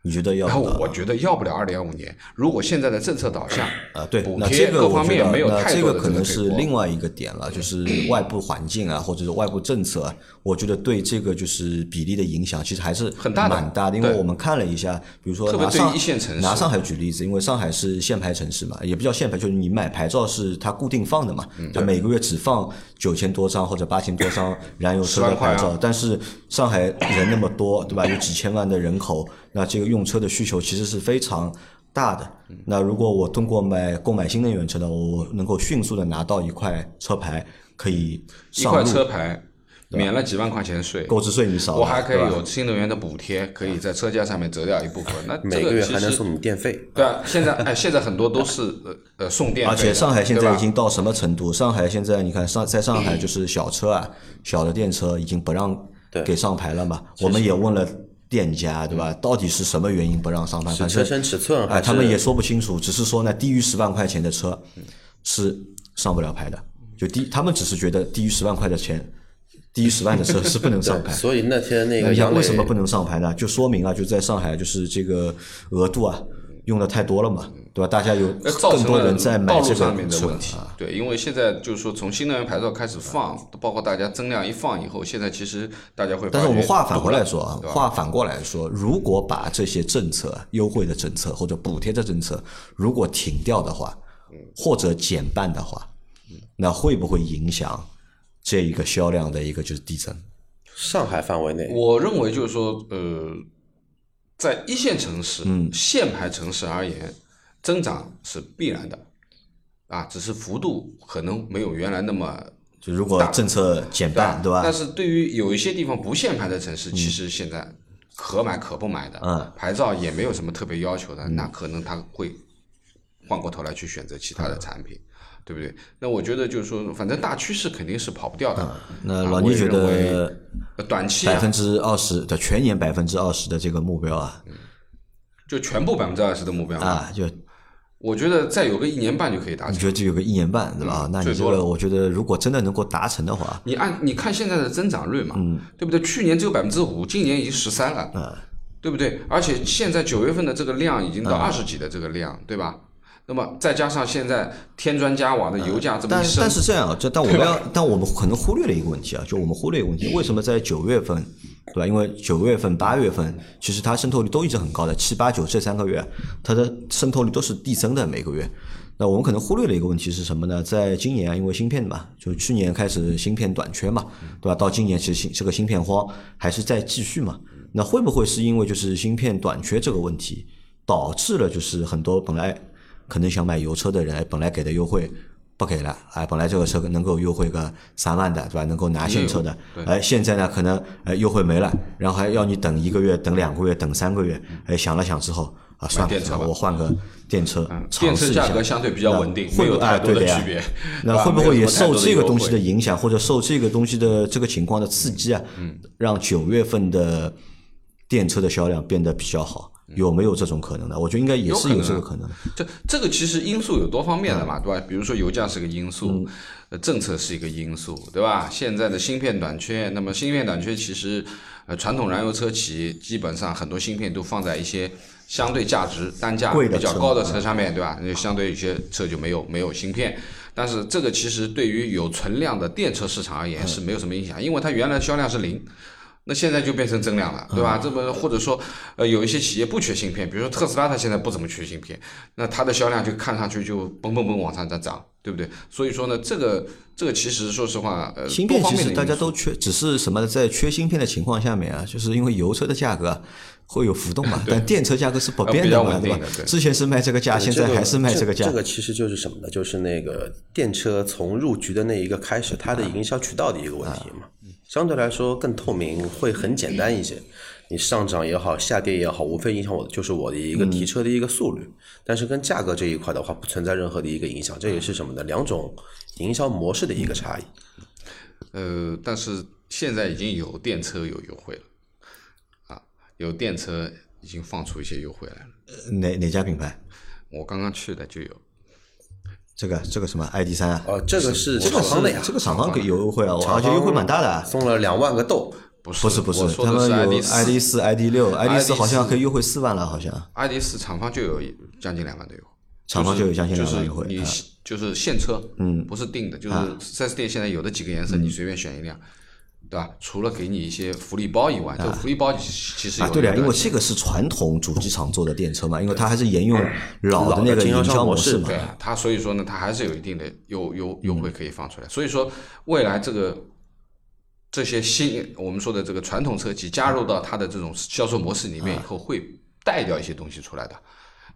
你觉得要然后我觉得要不了二零二五年，如果现在的政策导向啊，对，补那这贴各个方面没有那这太多的个可能是另外一个点了，就是 外部环境啊，或者是外部政策啊，我觉得对这个就是比例的影响，其实还是很大的蛮大的。因为我们看了一下，比如说拿上一线城市拿上海举例子，因为上海是限牌城市嘛，也不叫限牌，就是你买牌照是它固定放的嘛，嗯它每个月只放九千多张或者八千多张燃油车10万块啊的牌照，但是上海人那么多，对吧？有几千万的人口，那这个用车的需求其实是非常大的。那如果我通过买购买新能源车呢，我能够迅速的拿到一块车牌，可以一块上路，车牌免了几万块钱税，购置税你少，我还可以有新能源的补贴，可以在车价上面折掉一部分。那每个月还能送你电费。对啊，现在哎，现在很多都是呃呃送电费，而且上海现在已经到什么程度？上海现在你看上在上海就是小车啊，小的电车已经不让给上牌了嘛。我们也问了店家，对吧？到底是什么原因不让上牌？反正车身尺寸还哎，他们也说不清楚，只是说呢，低于十万块钱的车是上不了牌的。就低，他们只是觉得低于十万块的钱，低于十万的车是不能上牌。所以那天那个杨为什么不能上牌呢？就说明啊，就在上海，就是这个额度啊用的太多了嘛，对吧？大家有更多人在买这道路上面个车的问题。对，因为现在就是说从新能源牌照开始放，包括大家增量一放以后，现在其实大家会但是我们话反过来说啊，话反过来说，如果把这些政策、优惠的政策或者补贴的政策，如果停掉的话，或者减半的话，那会不会影响这一个销量的一个就是递增？上海范围内，我认为就是说，呃，在一线城市、嗯限牌城市而言，增长是必然的，啊，只是幅度可能没有原来那么就如果政策减半，对吧但？是对于有一些地方不限牌的城市，其实现在可买可不买的，嗯牌照也没有什么特别要求的，那可能他会换过头来去选择其他的产品。对不对？那我觉得就是说，反正大趋势肯定是跑不掉的。啊那老倪觉得呃短期啊，百分之二十的全年百分之二十的这个目标啊就全部百分之二十的目标，啊，就我觉得再有个一年半就可以达成。你觉得这有个一年半，对吧？那你这个，我觉得如果真的能够达成的话，你按你看现在的增长率嘛，嗯对不对？去年只有百分之五，今年已经十三了，对不对？而且现在九月份的这个量已经嗯到二十几的这个量，对吧？那么再加上现在添砖加瓦的油价这么但但是这样啊，这但我们要，但我们可能忽略了一个问题啊，就我们忽略一个问题，为什么在九月份，对吧？因为九月份、八月份，其实它渗透率都一直很高的，七八九这三个月，它的渗透率都是递增的每个月。那我们可能忽略了一个问题是什么呢？在今年啊，因为芯片嘛，就去年开始芯片短缺嘛，对吧？到今年其实芯这个芯片荒还是在继续嘛。那会不会是因为就是芯片短缺这个问题，导致了就是很多本来可能想买油车的人，本来给的优惠不给了，哎，本来这个车能够优惠个三万的，对吧？能够拿现车的，哎，现在呢可能哎优惠没了，然后还要你等一个月、等两个月、等三个月，哎，想了想之后啊，算了我换个电车嗯电车尝试一下。价格相对比较稳定会有太多的区别。那会不会也受这个东西的影响，或者受这个东西的这个情况的刺激啊，嗯。让九月份的电车的销量变得比较好？有没有这种可能呢？我觉得应该也是有这个可能的。这这个其实因素有多方面嗯的嘛，对吧？比如说油价是个因素，呃，政策是一个因素，对吧？现在的芯片短缺，那么芯片短缺其实，呃，传统燃油车企基本上很多芯片都放在一些相对价值单价比较高的车上面，对吧？那相对有些车就没有没有芯片。但是这个其实对于有存量的电车市场而言是没有什么影响，因为它原来销量是零，那现在就变成增量了，对吧？这么或者说，呃，有一些企业不缺芯片，比如说特斯拉，它现在不怎么缺芯片，那它的销量就看上去就蹦蹦蹦往上在涨，对不对？所以说呢，这个这个其实说实话，呃，芯片其实大家都缺，只是什么在缺芯片的情况下面啊，就是因为油车的价格啊会有浮动嘛，但电车价格是不变的嘛，对吧？之前是卖这个价，现在还是卖这个价这。个其实就是什么呢？就是那个电车从入局的那一个开始，它的营销渠道的一个问题嘛。相对来说更透明，会很简单一些。你上涨也好，下跌也好，无非影响我的就是我的一个提车的一个速率。但是跟价格这一块的话，不存在任何的一个影响。这也是什么呢？两种营销模式的一个差异。呃，但是现在已经有电车有优惠了，啊，有电车已经放出一些优惠来了。哪哪家品牌？我刚刚去的就有，这个这个什么 ID 三啊？哦，这个是这个厂方的呀，这个厂方给有优惠啊，而且优惠蛮大的啊。送了两万个豆。不是不是不是他们有 ID 四、ID 六、ID 四好像可以优惠四万了，好像 ID 四厂方就有将近两万的优惠，厂方就有将近就是两万优惠。你啊就是现车，嗯不是定的，就是四 S 店现在有的几个颜色，你随便选一辆，对吧？除了给你一些福利包以外，这个福利包其实有啊，对了，的因为这个是传统主机厂做的电车嘛，因为它还是沿用老的那个经销营商模式销模式嘛对。啊，它所以说呢，它还是有一定的优优优惠可以放出来。所以说，未来这个这些新我们说的这个传统车企加入到它的这种销售模式里面以后，会带掉一些东西出来的，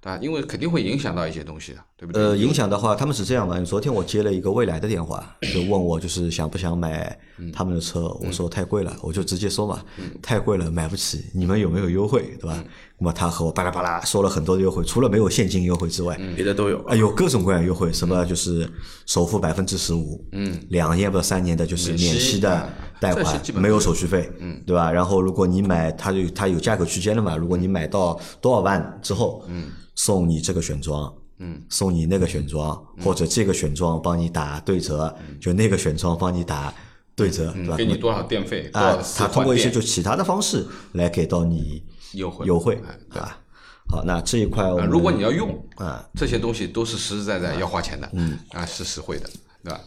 对吧？因为肯定会影响到一些东西的，对不对？呃，影响的话，他们是这样嘛？昨天我接了一个未来的电话，就问我就是想不想买他们的车，我说太贵了，我就直接说嘛，太贵了，买不起，你们有没有优惠，对吧？那么他和我巴拉巴拉说了很多的优惠，除了没有现金优惠之外，别的都有。啊，有各种各样优惠，什么就是首付百分之十五，嗯，两年不三年的就是免息的贷款，没有手续费，嗯，对吧？然后如果你买，它就它有价格区间的嘛，如果你买到多少万之后，嗯，送你这个选装，嗯，送你那个选装，或者这个选装帮你打对折，就那个选装帮你打对折，对吧？给你多少电费，啊他通过一些就其他的方式来给到你优惠优惠哎，对吧？好，那这一块我们啊如果你要用啊，这些东西都是实实在在要花钱的，嗯，啊，是实惠的，对吧？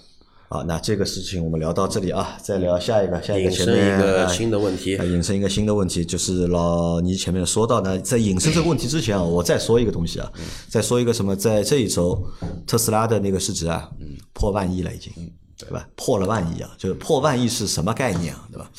好，那这个事情我们聊到这里啊，再聊下一个，下一个前面一个啊新的问题啊引申一个新的问题，就是老倪前面说到呢，在引申这个问题之前啊，我再说一个东西啊，再说一个什么，在这一周特斯拉的那个市值啊，破万亿了已经，对吧？破了万亿啊，就是破万亿是什么概念啊，对吧？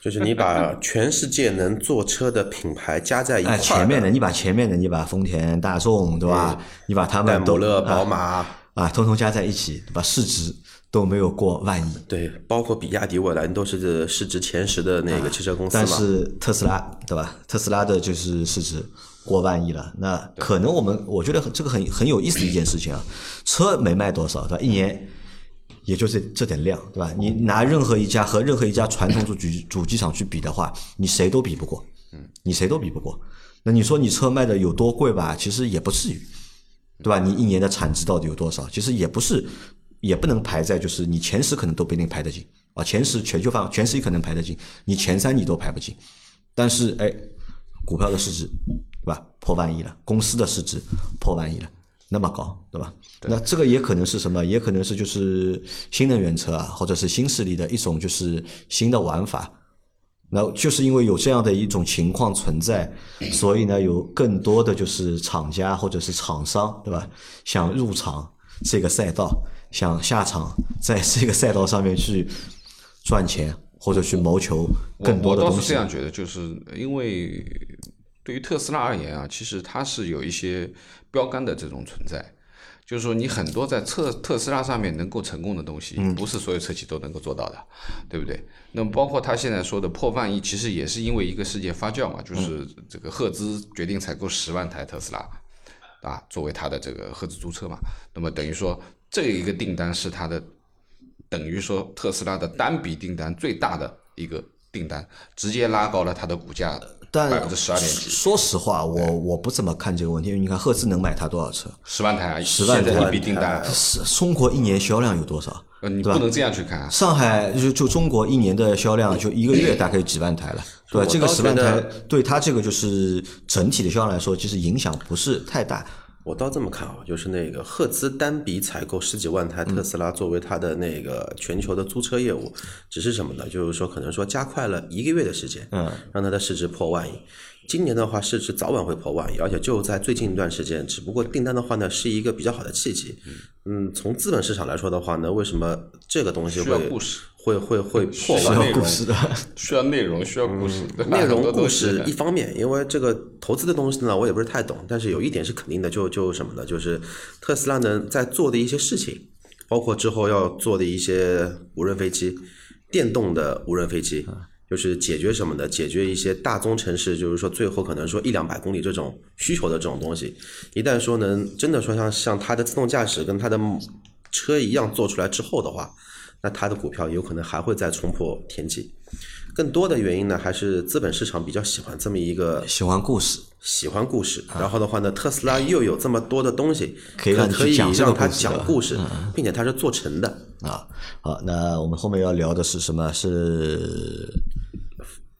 就是你把全世界能做车的品牌加在一块 哎，前面的你把前面的你把丰田、大众，对吧？你把他们都姆勒、啊宝马，啊，通通加在一起，对吧？市值都没有过万亿。对，包括比亚迪、蔚来都是这市值前十的那个汽车公司但。是特斯拉对吧？特斯拉的就是市值过万亿了，那可能我们我觉得这个很很有意思的一件事情啊，车没卖多少对吧？一年也就这这点量对吧？你拿任何一家和任何一家传统主主主机厂去比的话，你谁都比不过，嗯，你谁都比不过。那你说你车卖的有多贵吧？其实也不至于，对吧？你一年的产值到底有多少？其实也不是，也不能排在就是你前十可能都不一定排得进啊，前十全球范前十可能排得进，你前三你都排不进。但是哎，股票的市值对吧破万亿了，公司的市值破万亿了，那么高对吧？那这个也可能是什么？也可能是就是新能源车啊，或者是新势力的一种就是新的玩法。那就是因为有这样的一种情况存在，所以呢，有更多的就是厂家或者是厂商，对吧？想入场这个赛道，想下场在这个赛道上面去赚钱，或者去谋求更多的东西我我倒是这。样觉得，就是因为对于特斯拉而言啊，其实它是有一些标杆的这种存在。就是说，你很多在特特斯拉上面能够成功的东西，嗯不是所有车企都能够做到的，对不对？那么包括他现在说的破万亿，其实也是因为一个事件发酵嘛，就是这个赫兹决定采购十万台特斯拉，啊，作为他的这个赫兹租车嘛。那么等于说，这一个订单是他的，等于说特斯拉的单笔订单最大的一个订单，直接拉高了它的股价但百分之十二点几，说实话，我我不怎么看这个问题，因为你看赫兹能买它多少车？十万台啊，10万台现在一笔订单，是中国一年销量有多少？呃，你不能这样去看啊。上海就就中国一年的销量就一个月大概有几万台了，对吧？这个十万台对它这个就是整体的销量来说，其实影响不是太大。我倒这么看啊，就是那个赫兹单笔采购十几万台特斯拉作为它的那个全球的租车业务，只是什么呢？就是说可能说加快了一个月的时间，嗯，让它的市值破万亿。今年的话，市值早晚会破万亿，而且就在最近一段时间，只不过订单的话呢，是一个比较好的契机。嗯，从资本市场来说的话呢，为什么这个东西会故事会会会破需万需？要内容故事的需要内容，需要故事，内容故事 一方面，因为这个投资的东西呢，我也不是太懂，但是有一点是肯定的，就就什么呢？就是特斯拉呢在做的一些事情，包括之后要做的一些无人飞机、电动的无人飞机，就是解决什么的？解决一些大宗城市，就是说最后可能说一两百公里这种需求的这种东西，一旦说能真的说像像它的自动驾驶跟它的车一样做出来之后的话，那它的股票有可能还会再冲破天际。更多的原因呢，还是资本市场比较喜欢这么一个喜欢故事，喜欢故事，然后的话呢，特斯拉又有这么多的东西可以可以让它故事的讲故事，并且它是做成的。啊，好，那我们后面要聊的是什么？是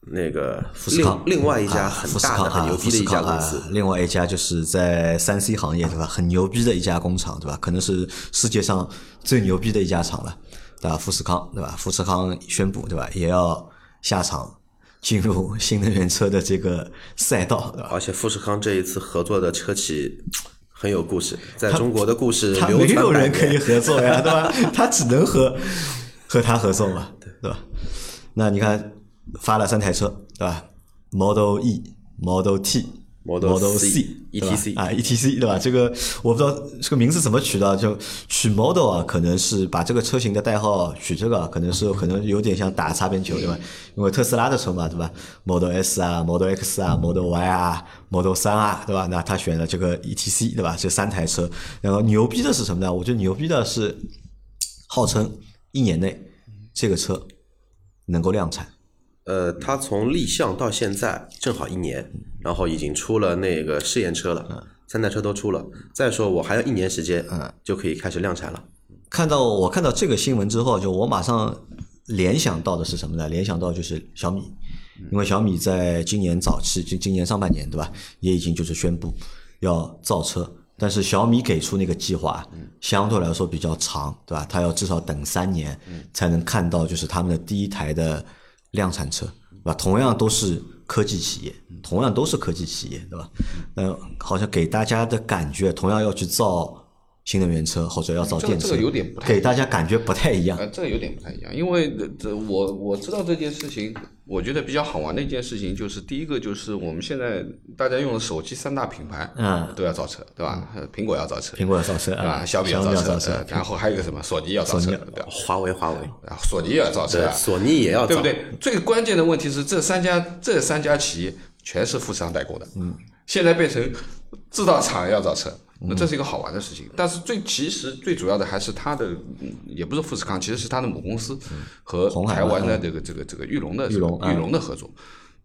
那个富士康，另另外一家啊很大的、很啊牛逼的一家公司啊，另外一家就是在三 C 行业对吧？很牛逼的一家工厂对吧？可能是世界上最牛逼的一家厂了，对吧？富士康对吧？富士康宣布对吧？也要下场进入新能源车的这个赛道？而且富士康这一次合作的车企很有故事，在中国的故事他没流传百有人可以。合作呀，对吧？他只能和和他合作嘛，对吧？那你看发了三台车，对吧？Model E、Model T、Model C C、对吧 ETC 啊，ETC 对吧？这个我不知道这个名字怎么取的，就取 Model 啊，可能是把这个车型的代号取这个啊，可能是可能有点像打擦边球，对吧？因为特斯拉的车嘛，对吧？Model S 啊，Model X 啊，Model Y 啊，Model 三啊，对吧？那他选了这个 ETC，对吧？这三台车，然后牛逼的是什么呢？我觉得牛逼的是，号称一年内这个车能够量产。呃，它从立项到现在正好一年，然后已经出了那个试验车了，三台车都出了。再说我还要一年时间，嗯，就可以开始量产了。看到我看到这个新闻之后，就我马上联想到的是什么呢？联想到就是小米，因为小米在今年早期，今今年上半年对吧，也已经就是宣布要造车，但是小米给出那个计划相对来说比较长，对吧？它要至少等三年才能看到就是他们的第一台的量产车，对吧？同样都是科技企业，同样都是科技企业，对吧？呃，好像给大家的感觉，同样要去造新能源车或者要造电车，这个有点不太给大家感觉不太一样。呃，这个有点不太一样，因为这这我我知道这件事情，我觉得比较好玩的一件事情就是，第一个就是我们现在大家用的手机三大品牌，嗯都要造车，对吧？呃苹果要造车，苹果要造车对吧？啊，小米要造车，造车呃，然后还有一个什么，索尼要造车，对吧？华为，华为，然后索尼也要造车索尼也要造对不对？最关键的问题是，这三家这三家企业全是富士康代工的，嗯，现在变成制造厂要造车，那这是一个好玩的事情。但是最其实最主要的还是它的，嗯也不是富士康，其实是它的母公司和台湾的嗯这个这个这个玉龙的玉龙这个玉龙的合作。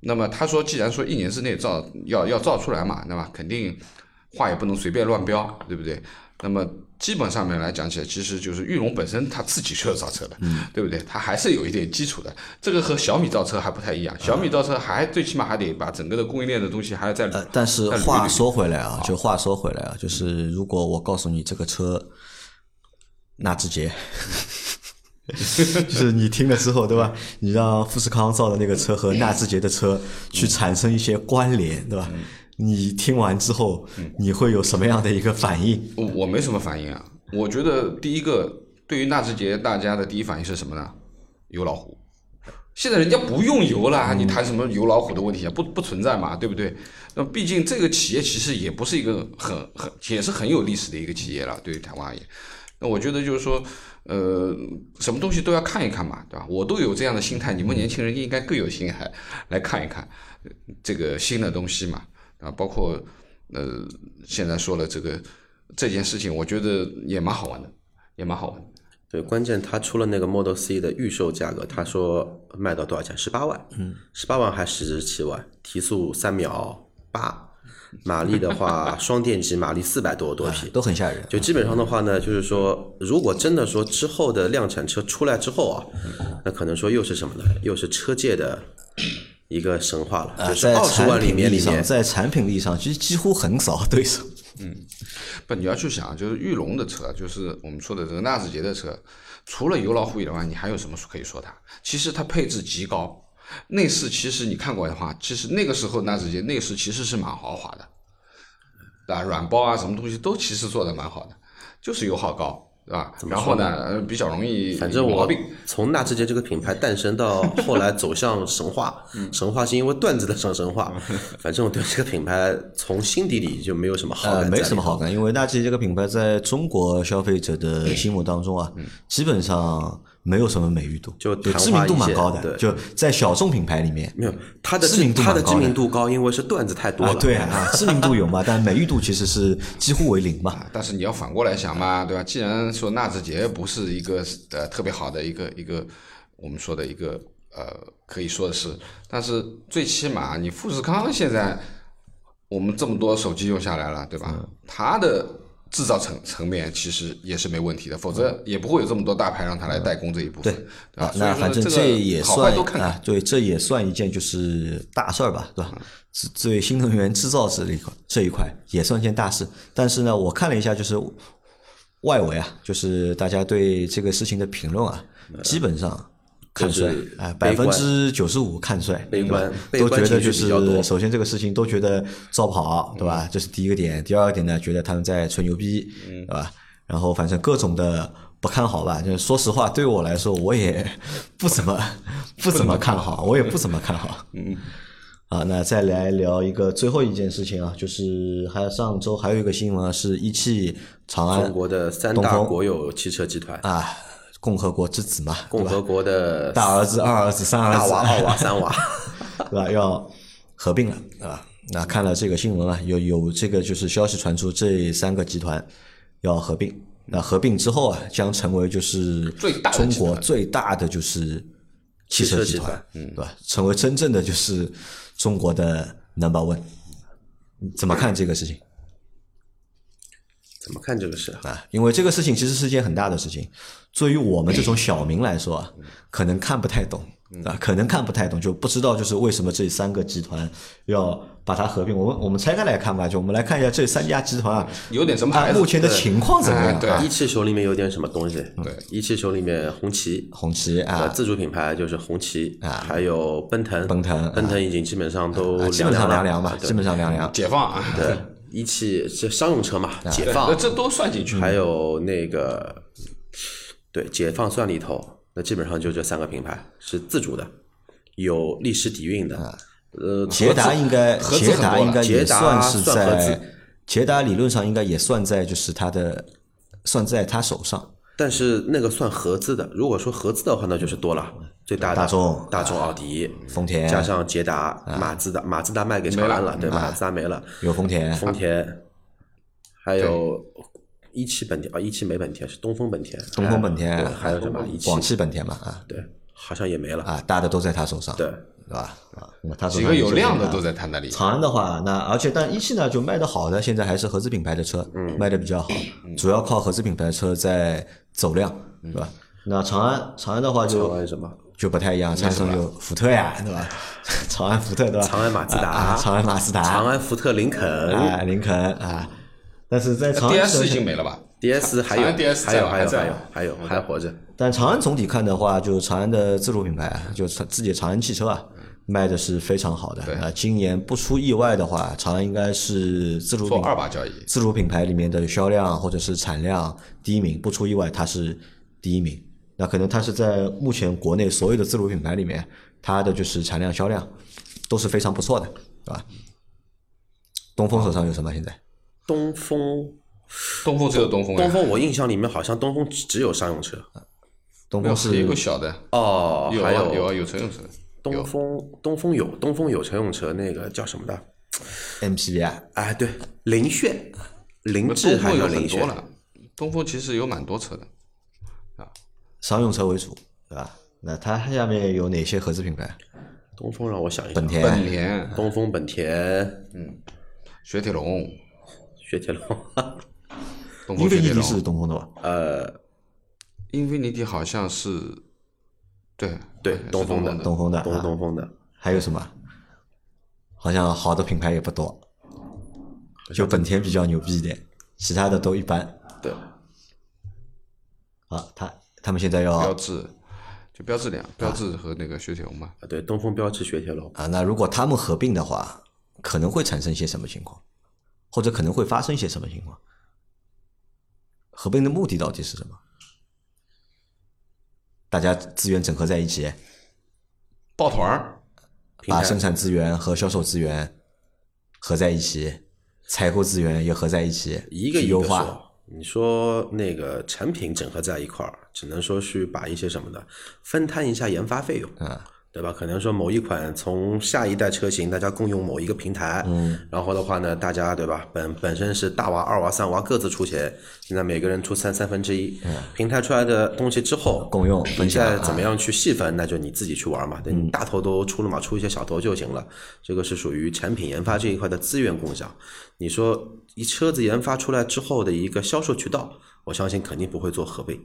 那么他说，既然说一年之内造要要造出来嘛，那么肯定话也不能随便乱标，对不对？那么基本上面来讲起来，其实就是玉龙本身它自己就是造车的，对不对？它还是有一点基础的。这个和小米造车还不太一样，小米造车还最起码还得把整个的供应链的东西还要再呃，但是话说回来啊，就话说回来啊，就是如果我告诉你这个车纳智捷，就是你听了之后，对吧？你让富士康造的那个车和纳智捷的车去产生一些关联，对吧？你听完之后，你会有什么样的一个反应？我我没什么反应啊。我觉得第一个，对于纳智捷，大家的第一反应是什么呢？油老虎。现在人家不用油了，你谈什么油老虎的问题啊？不不存在嘛，对不对？那毕竟这个企业其实也不是一个很很也是很有历史的一个企业了，对于台湾而言。那我觉得就是说，呃，什么东西都要看一看嘛，对吧？我都有这样的心态，你们年轻人应该更有心态来看一看呃这个新的东西嘛，啊，包括呃，现在说了这个这件事情，我觉得也蛮好玩的，也蛮好玩的。对，关键他出了那个 Model C 的预售价格，他说卖到多少钱？十八万，嗯，十八万还十七万，提速三秒八，马力的话，双电机马力四百多多匹，都很吓人。就基本上的话呢，就是说，如果真的说之后的量产车出来之后啊，那可能说又是什么呢？又是车界的一个神话了，啊，就是在二十万里产品力上，面里面，在产品力上，其实几乎很少 对手。嗯不，你要去想，就是玉龙的车，就是我们说的这个纳智捷的车，除了油老虎以外，你还有什么可以说它？其实它配置极高，内饰其实你看过的话，其实那个时候纳智捷内饰其实是蛮豪华的，啊，软包啊，什么东西都其实做的蛮好的，就是油耗高。对吧？然后呢，呃比较容易反正我。从纳智捷这个品牌诞生到后来走向神话，神话是因为段子的上神话。反正我对这个品牌从心底里就没有什么好呃，感，没什么好。感，因为纳智捷这个品牌在中国消费者的心目当中啊，基本上没有什么美誉度，就知名度蛮高的，对就在小众品牌里面没有它的知名度它的知名度高，因为是段子太多啊，了。对啊，知名度有嘛，但美誉度其实是几乎为零嘛。但是你要反过来想嘛，对吧？既然说纳智捷不是一个呃特别好的一个一个我们说的一个呃可以说的是，但是最起码你富士康现在我们这么多手机用下来了，对吧？嗯它的制造层层面其实也是没问题的，否则也不会有这么多大牌让他来代工这一部分，对吧啊？，那反正这也算。啊，对，这也算一件就是大事儿吧，对吧？这对新能源制造这一块这一块也算件大事。但是呢，我看了一下，就是外围啊，就是大家对这个事情的评论啊，基本上看衰就是啊，百分之九十五看衰，悲观都觉得就是首先这个事情都觉得造跑，对吧？这是第一个点。第二个点呢，觉得他们在吹牛逼，对吧？然后反正各种的不看好吧。就是说实话，对我来说，我也 不怎么 不怎么看好，我也不怎么看好。嗯。啊，那再来聊一个最后一件事情啊，就是还有上周还有一个新闻啊，是一汽长安中国的三大国有汽车集团，啊，共和国之子嘛，共和国的大儿子、二儿子、三儿子，大娃、二娃、三娃，对吧？要合并了对吧。那看了这个新闻啊，有有这个就是消息传出，这三个集团要合并。那合并之后啊，将成为就是中国最大的就是汽车集汽车集团嗯，对吧？成为真正的就是中国的 number one。你怎么看这个事情怎么看这个事？啊？因为这个事情其实是件很大的事情，对于我们这种小民来说啊，可能看不太懂啊，可能看不太懂，就不知道就是为什么这三个集团要把它合并。我们我们拆开来看吧，就我们来看一下这三家集团啊，有点什么目前的情况怎么样？哎对啊一汽手里面有点什么东西？对，一汽手里面红旗，红旗呃，啊，自主品牌就是红旗啊还有奔腾，奔腾啊奔腾已经基本上都啊基本上凉凉吧，凉了基本上凉凉。解放啊，对，一汽是商用车嘛，解，放那，这都算进去。还有那个对解放算里头，那基本上就这三个品牌是自主的，有历史底蕴的。呃，捷达应该，合资捷达应该也算是在，捷达理论上应该也算在就是它的，算在他手上。但是那个算合资的，如果说合资的话，那就是多了，最大的大众大众、奥迪、丰田。加上捷达、马自达，马自达卖给长安了，对吧？马自达没了，有丰田，丰田，还有一汽本田啊，一汽没本田是东风本田，东风本田，还有什么一汽？广汽本田嘛啊。对，好像也没了，啊，大的都在他手上，对，对吧？啊，那他手几个有量的都在他那里。长安的话，那而且但一汽呢，就卖的好的，现在还是合资品牌的车，嗯。卖的比较好，主要靠合资品牌车在走量，对吧？那长安，长安的话长就安什么？就不太一样，长安上有福特呀，对吧？长安福特对吧？长安马自达长安马自达，长安福特林肯啊，林肯啊，但是在长安已经没了吧？，DS 还有长安 DS 还有还有还有还有还活着，但长安总体看的话，就长安的自主品牌啊，就自自己长安汽车啊，卖的是非常好的。对啊，今年不出意外的话，长安应该是自主做品二把交易，自主品牌里面的销量或者是产量第一名，不出意外它是第一名。那可能它是在目前国内所有的自主品牌里面，它的就是产量销量都是非常不错的，对吧？东风手上有什么？现在东风东风只有东风啊，东风，我印象里面好像东风只只有商用车东风是一个小的，哦，有还啊有啊有乘用车，东风东风有东风有乘用车，那个叫什么的？MPV 啊？哎，对，凌炫，凌志还有叫凌炫，很多了，东风其实有蛮多车的。啊，商用车为主，对吧？那它下面有哪些合资品牌？东风让我想一想，本田、本田、东风本田、嗯。雪铁龙、雪铁龙，东英菲尼迪是东风的吧？呃，英菲尼迪好像是，对对东风的东风的啊东风的，还有什么？好像好的品牌也不多。就本田比较牛逼一点，其他的都一般。对，啊，他他们现在要标志就标志两，标志和那个雪铁龙嘛。啊，对，东风标志雪铁龙，啊，那如果他们合并的话，可能会产生一些什么情况，或者可能会发生一些什么情况？合并的目的到底是什么？大家资源整合在一起，抱团儿，把生产资源和销售资源合在一起，采购资源也合在一起，一个优化。你说那个产品整合在一块儿，只能说去把一些什么的，分摊一下研发费用，嗯，对吧？可能说某一款从下一代车型大家共用某一个平台，嗯，然后的话呢，大家对吧？本本身是大娃、二娃、三娃各自出钱，现在每个人出三三分之一，平台出来的东西之后共用你分享再怎么啊样去细分，那就你自己去玩嘛。等你大头都出了嘛，出一些小头就行了。这个是属于产品研发这一块的资源共享。你说一车子研发出来之后的一个销售渠道，我相信肯定不会做合并。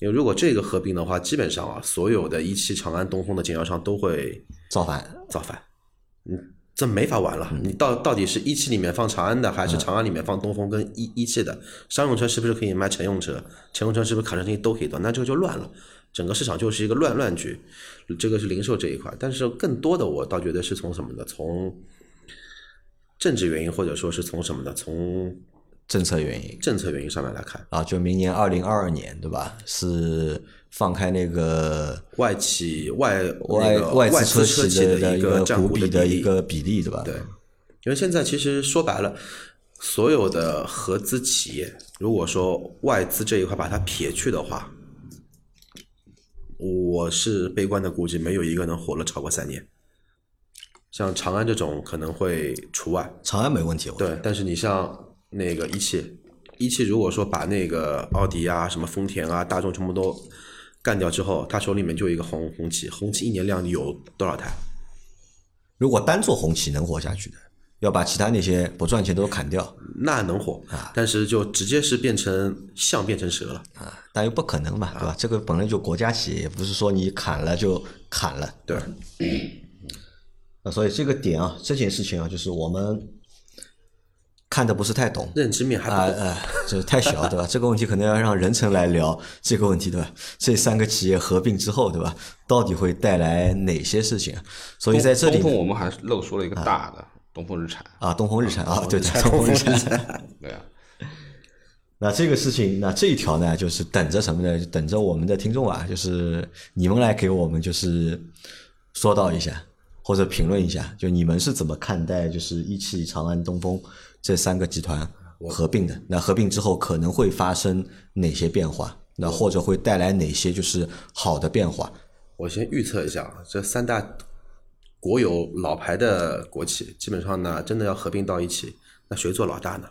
因为如果这个合并的话，基本上啊，所有的一汽、长安、东风的经销商都会造反，造反，嗯，这没法玩了。你到到底是一汽里面放长安的，还是长安里面放东风跟一一汽的？商用车是不是可以卖乘用车？乘用车是不是卡车这些都可以做？那这个就乱了，整个市场就是一个乱乱局。这个是零售这一块，但是更多的我倒觉得是从什么呢？从政治原因，或者说是从什么呢？从政策原因政策原因上面来看，啊，就明年二零二二年，对吧？是放开那个外企外外那个外外资车资企的一个占比的一个比例，对吧？对，因为现在其实说白了，所有的合资企业，如果说外资这一块把它撇去的话，我是悲观的估计，没有一个能活了超过三年。像长安这种可能会除外，长安没问题，对。但是你像那个一汽，一汽如果说把那个奥迪啊、什么丰田啊、大众全部都干掉之后，他手里面就一个红红旗，红旗一年量有多少台？如果单做红旗能活下去的，要把其他那些不赚钱都砍掉那能火，啊但是就直接是变成象变成蛇了。啊，但又不可能嘛，对吧？这个本来就国家企业，也不是说你砍了就砍了。对，啊，所以这个点啊，这件事情啊，就是我们看的不是太懂认知面还不够。啊啊，这太小，对吧？这个问题可能要让任晨来聊这个问题，对吧？这三个企业合并之后，对吧？到底会带来哪些事情？所以在这里东风我们还漏说了一个大的，东风日产。啊，东风日产啊，对对，东风日日产。对啊，那这个事情，那这一条呢，就是等着什么呢？就等着我们的听众啊，就是你们来给我们就是说道一下，或者评论一下，就你们是怎么看待就是一汽、长安、东风这三个集团合并的？那合并之后可能会发生哪些变化？那或者会带来哪些就是好的变化？我先预测一下，啊，这三大国有老牌的国企，基本上呢，真的要合并到一起，那谁做老大呢？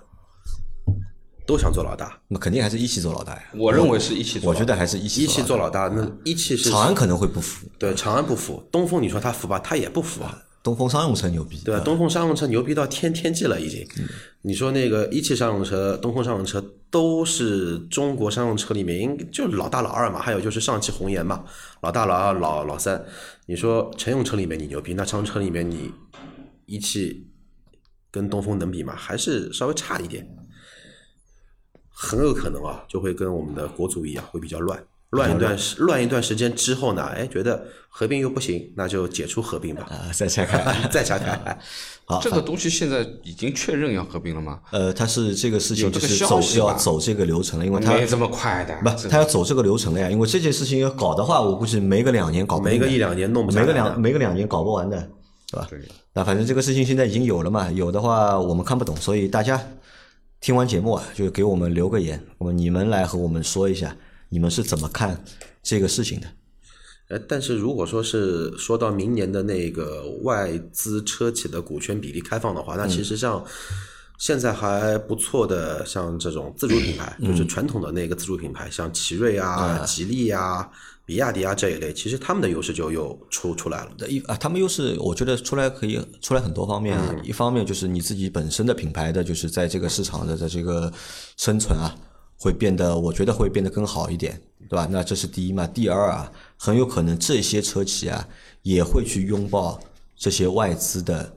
都想做老大，那肯定还是一汽做老大呀。我认为是一汽做老大。我觉得还是一汽一汽做老老大，那一汽是，长安可能会不服，对长安不服，东风你说他服吧，他也不服啊。东风商用车牛逼，对吧？东风商用车牛逼到天天际了，已经。你说那个一汽商用车、东风商用车都是中国商用车里面应就老大老二嘛，还有就是上汽红岩嘛，老大老二老老三。你说乘用车里面你牛逼，那商用车里面你一汽跟东风能比吗？还是稍微差一点。很有可能啊，就会跟我们的国足一样，会比较乱。乱一段时乱一段时间之后呢，哎，觉得合并又不行，那就解除合并吧，啊，再拆开。再拆开。好，这个东西现在已经确认要合并了吗？呃，他是这个事情就是走要走这个流程了，因为他没这么快的。不，这他要走这个流程了呀。因为这件事情要搞的话，我估计没个两年搞没个一两年弄不没个两没个两年搞不完的，对吧？对那反正这个事情现在已经有了嘛，有的话我们看不懂，所以大家听完节目啊，就给我们留个言，我们你们来和我们说一下，你们是怎么看这个事情的？呃，但是如果说是说到明年的那个外资车企的股权比例开放的话，那其实像现在还不错的，像这种自主品牌，就是传统的那个自主品牌，像奇瑞啊、吉利啊、比亚迪啊这一类，其实他们的优势就又出出来了。一啊，他们优势我觉得出来可以出来很多方面啊。一方面就是你自己本身的品牌的，就是在这个市场的的这个生存啊，会变得我觉得会变得更好一点，对吧？那这是第一嘛。第二啊，很有可能这些车企啊也会去拥抱这些外资的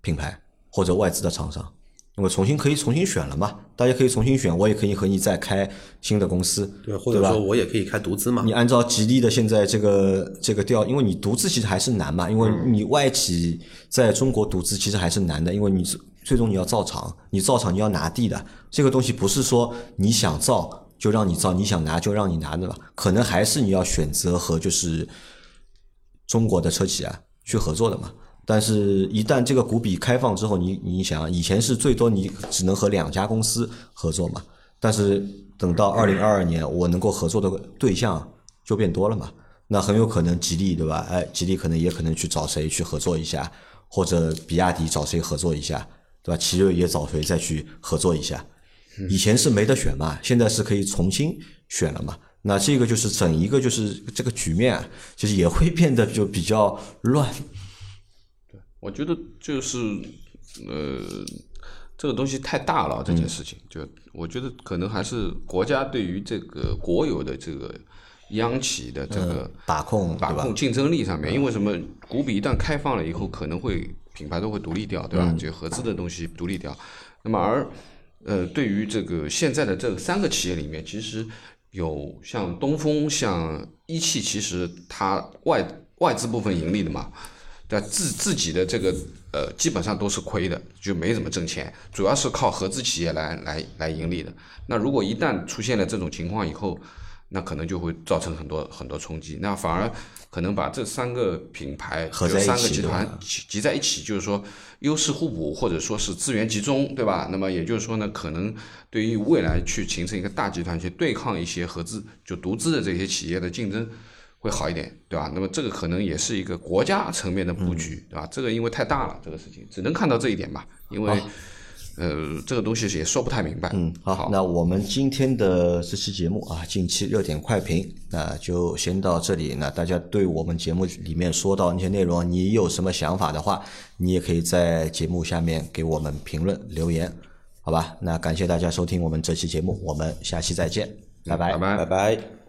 品牌或者外资的厂商，那么重新可以重新选了嘛，大家可以重新选，我也可以和你再开新的公司，对，或者说我也可以开独资嘛你。按照吉利的现在这个这个调，因为你独资其实还是难嘛，因为你外企在中国独资其实还是难的，因为你最终你要造厂，你造厂你要拿地的，这个东西不是说你想造就让你造，你想拿就让你拿的吧，可能还是你要选择和就是中国的车企啊去合作的嘛。但是，一旦这个股比开放之后，你你想，以前是最多你只能和两家公司合作嘛，但是等到二零二二年，我能够合作的对象就变多了嘛，那很有可能吉利对吧？哎，吉利可能也可能去找谁去合作一下，或者比亚迪找谁合作一下，对吧？奇瑞也找谁再去合作一下。以前是没得选嘛，现在是可以重新选了嘛。那这个就是整一个就是这个局面啊，其实也会变得就比较乱。对我觉得就是呃，这个东西太大了，这件事情，就我觉得可能还是国家对于这个国有的这个央企的这个把控把控竞争力上面，因为什么？股比一旦开放了以后，可能会品牌都会独立掉，对吧？就合资的东西独立掉。那么而呃，对于这个现在的这三个企业里面，其实有像东风、像一汽，其实它外外资部分盈利的嘛，在？自自己的这个呃，基本上都是亏的，就没怎么挣钱，主要是靠合资企业来来来盈利的。那如果一旦出现了这种情况以后，那可能就会造成很多很多冲击，那反而可能把这三个品牌合在一起就三个集团集集在一起，就是说优势互补，或者说是资源集中，对吧？那么也就是说呢，可能对于未来去形成一个大集团去对抗一些合资就独资的这些企业的竞争会好一点，对吧？那么这个可能也是一个国家层面的布局，对吧？这个因为太大了，这个事情只能看到这一点吧，因为呃这个东西也说不太明白。嗯，好，好那我们今天的这期节目啊，近期热点快评，那就先到这里。那大家对我们节目里面说到那些内容，你有什么想法的话，你也可以在节目下面给我们评论留言，好吧？那感谢大家收听我们这期节目，我们下期再见，拜拜拜拜拜拜。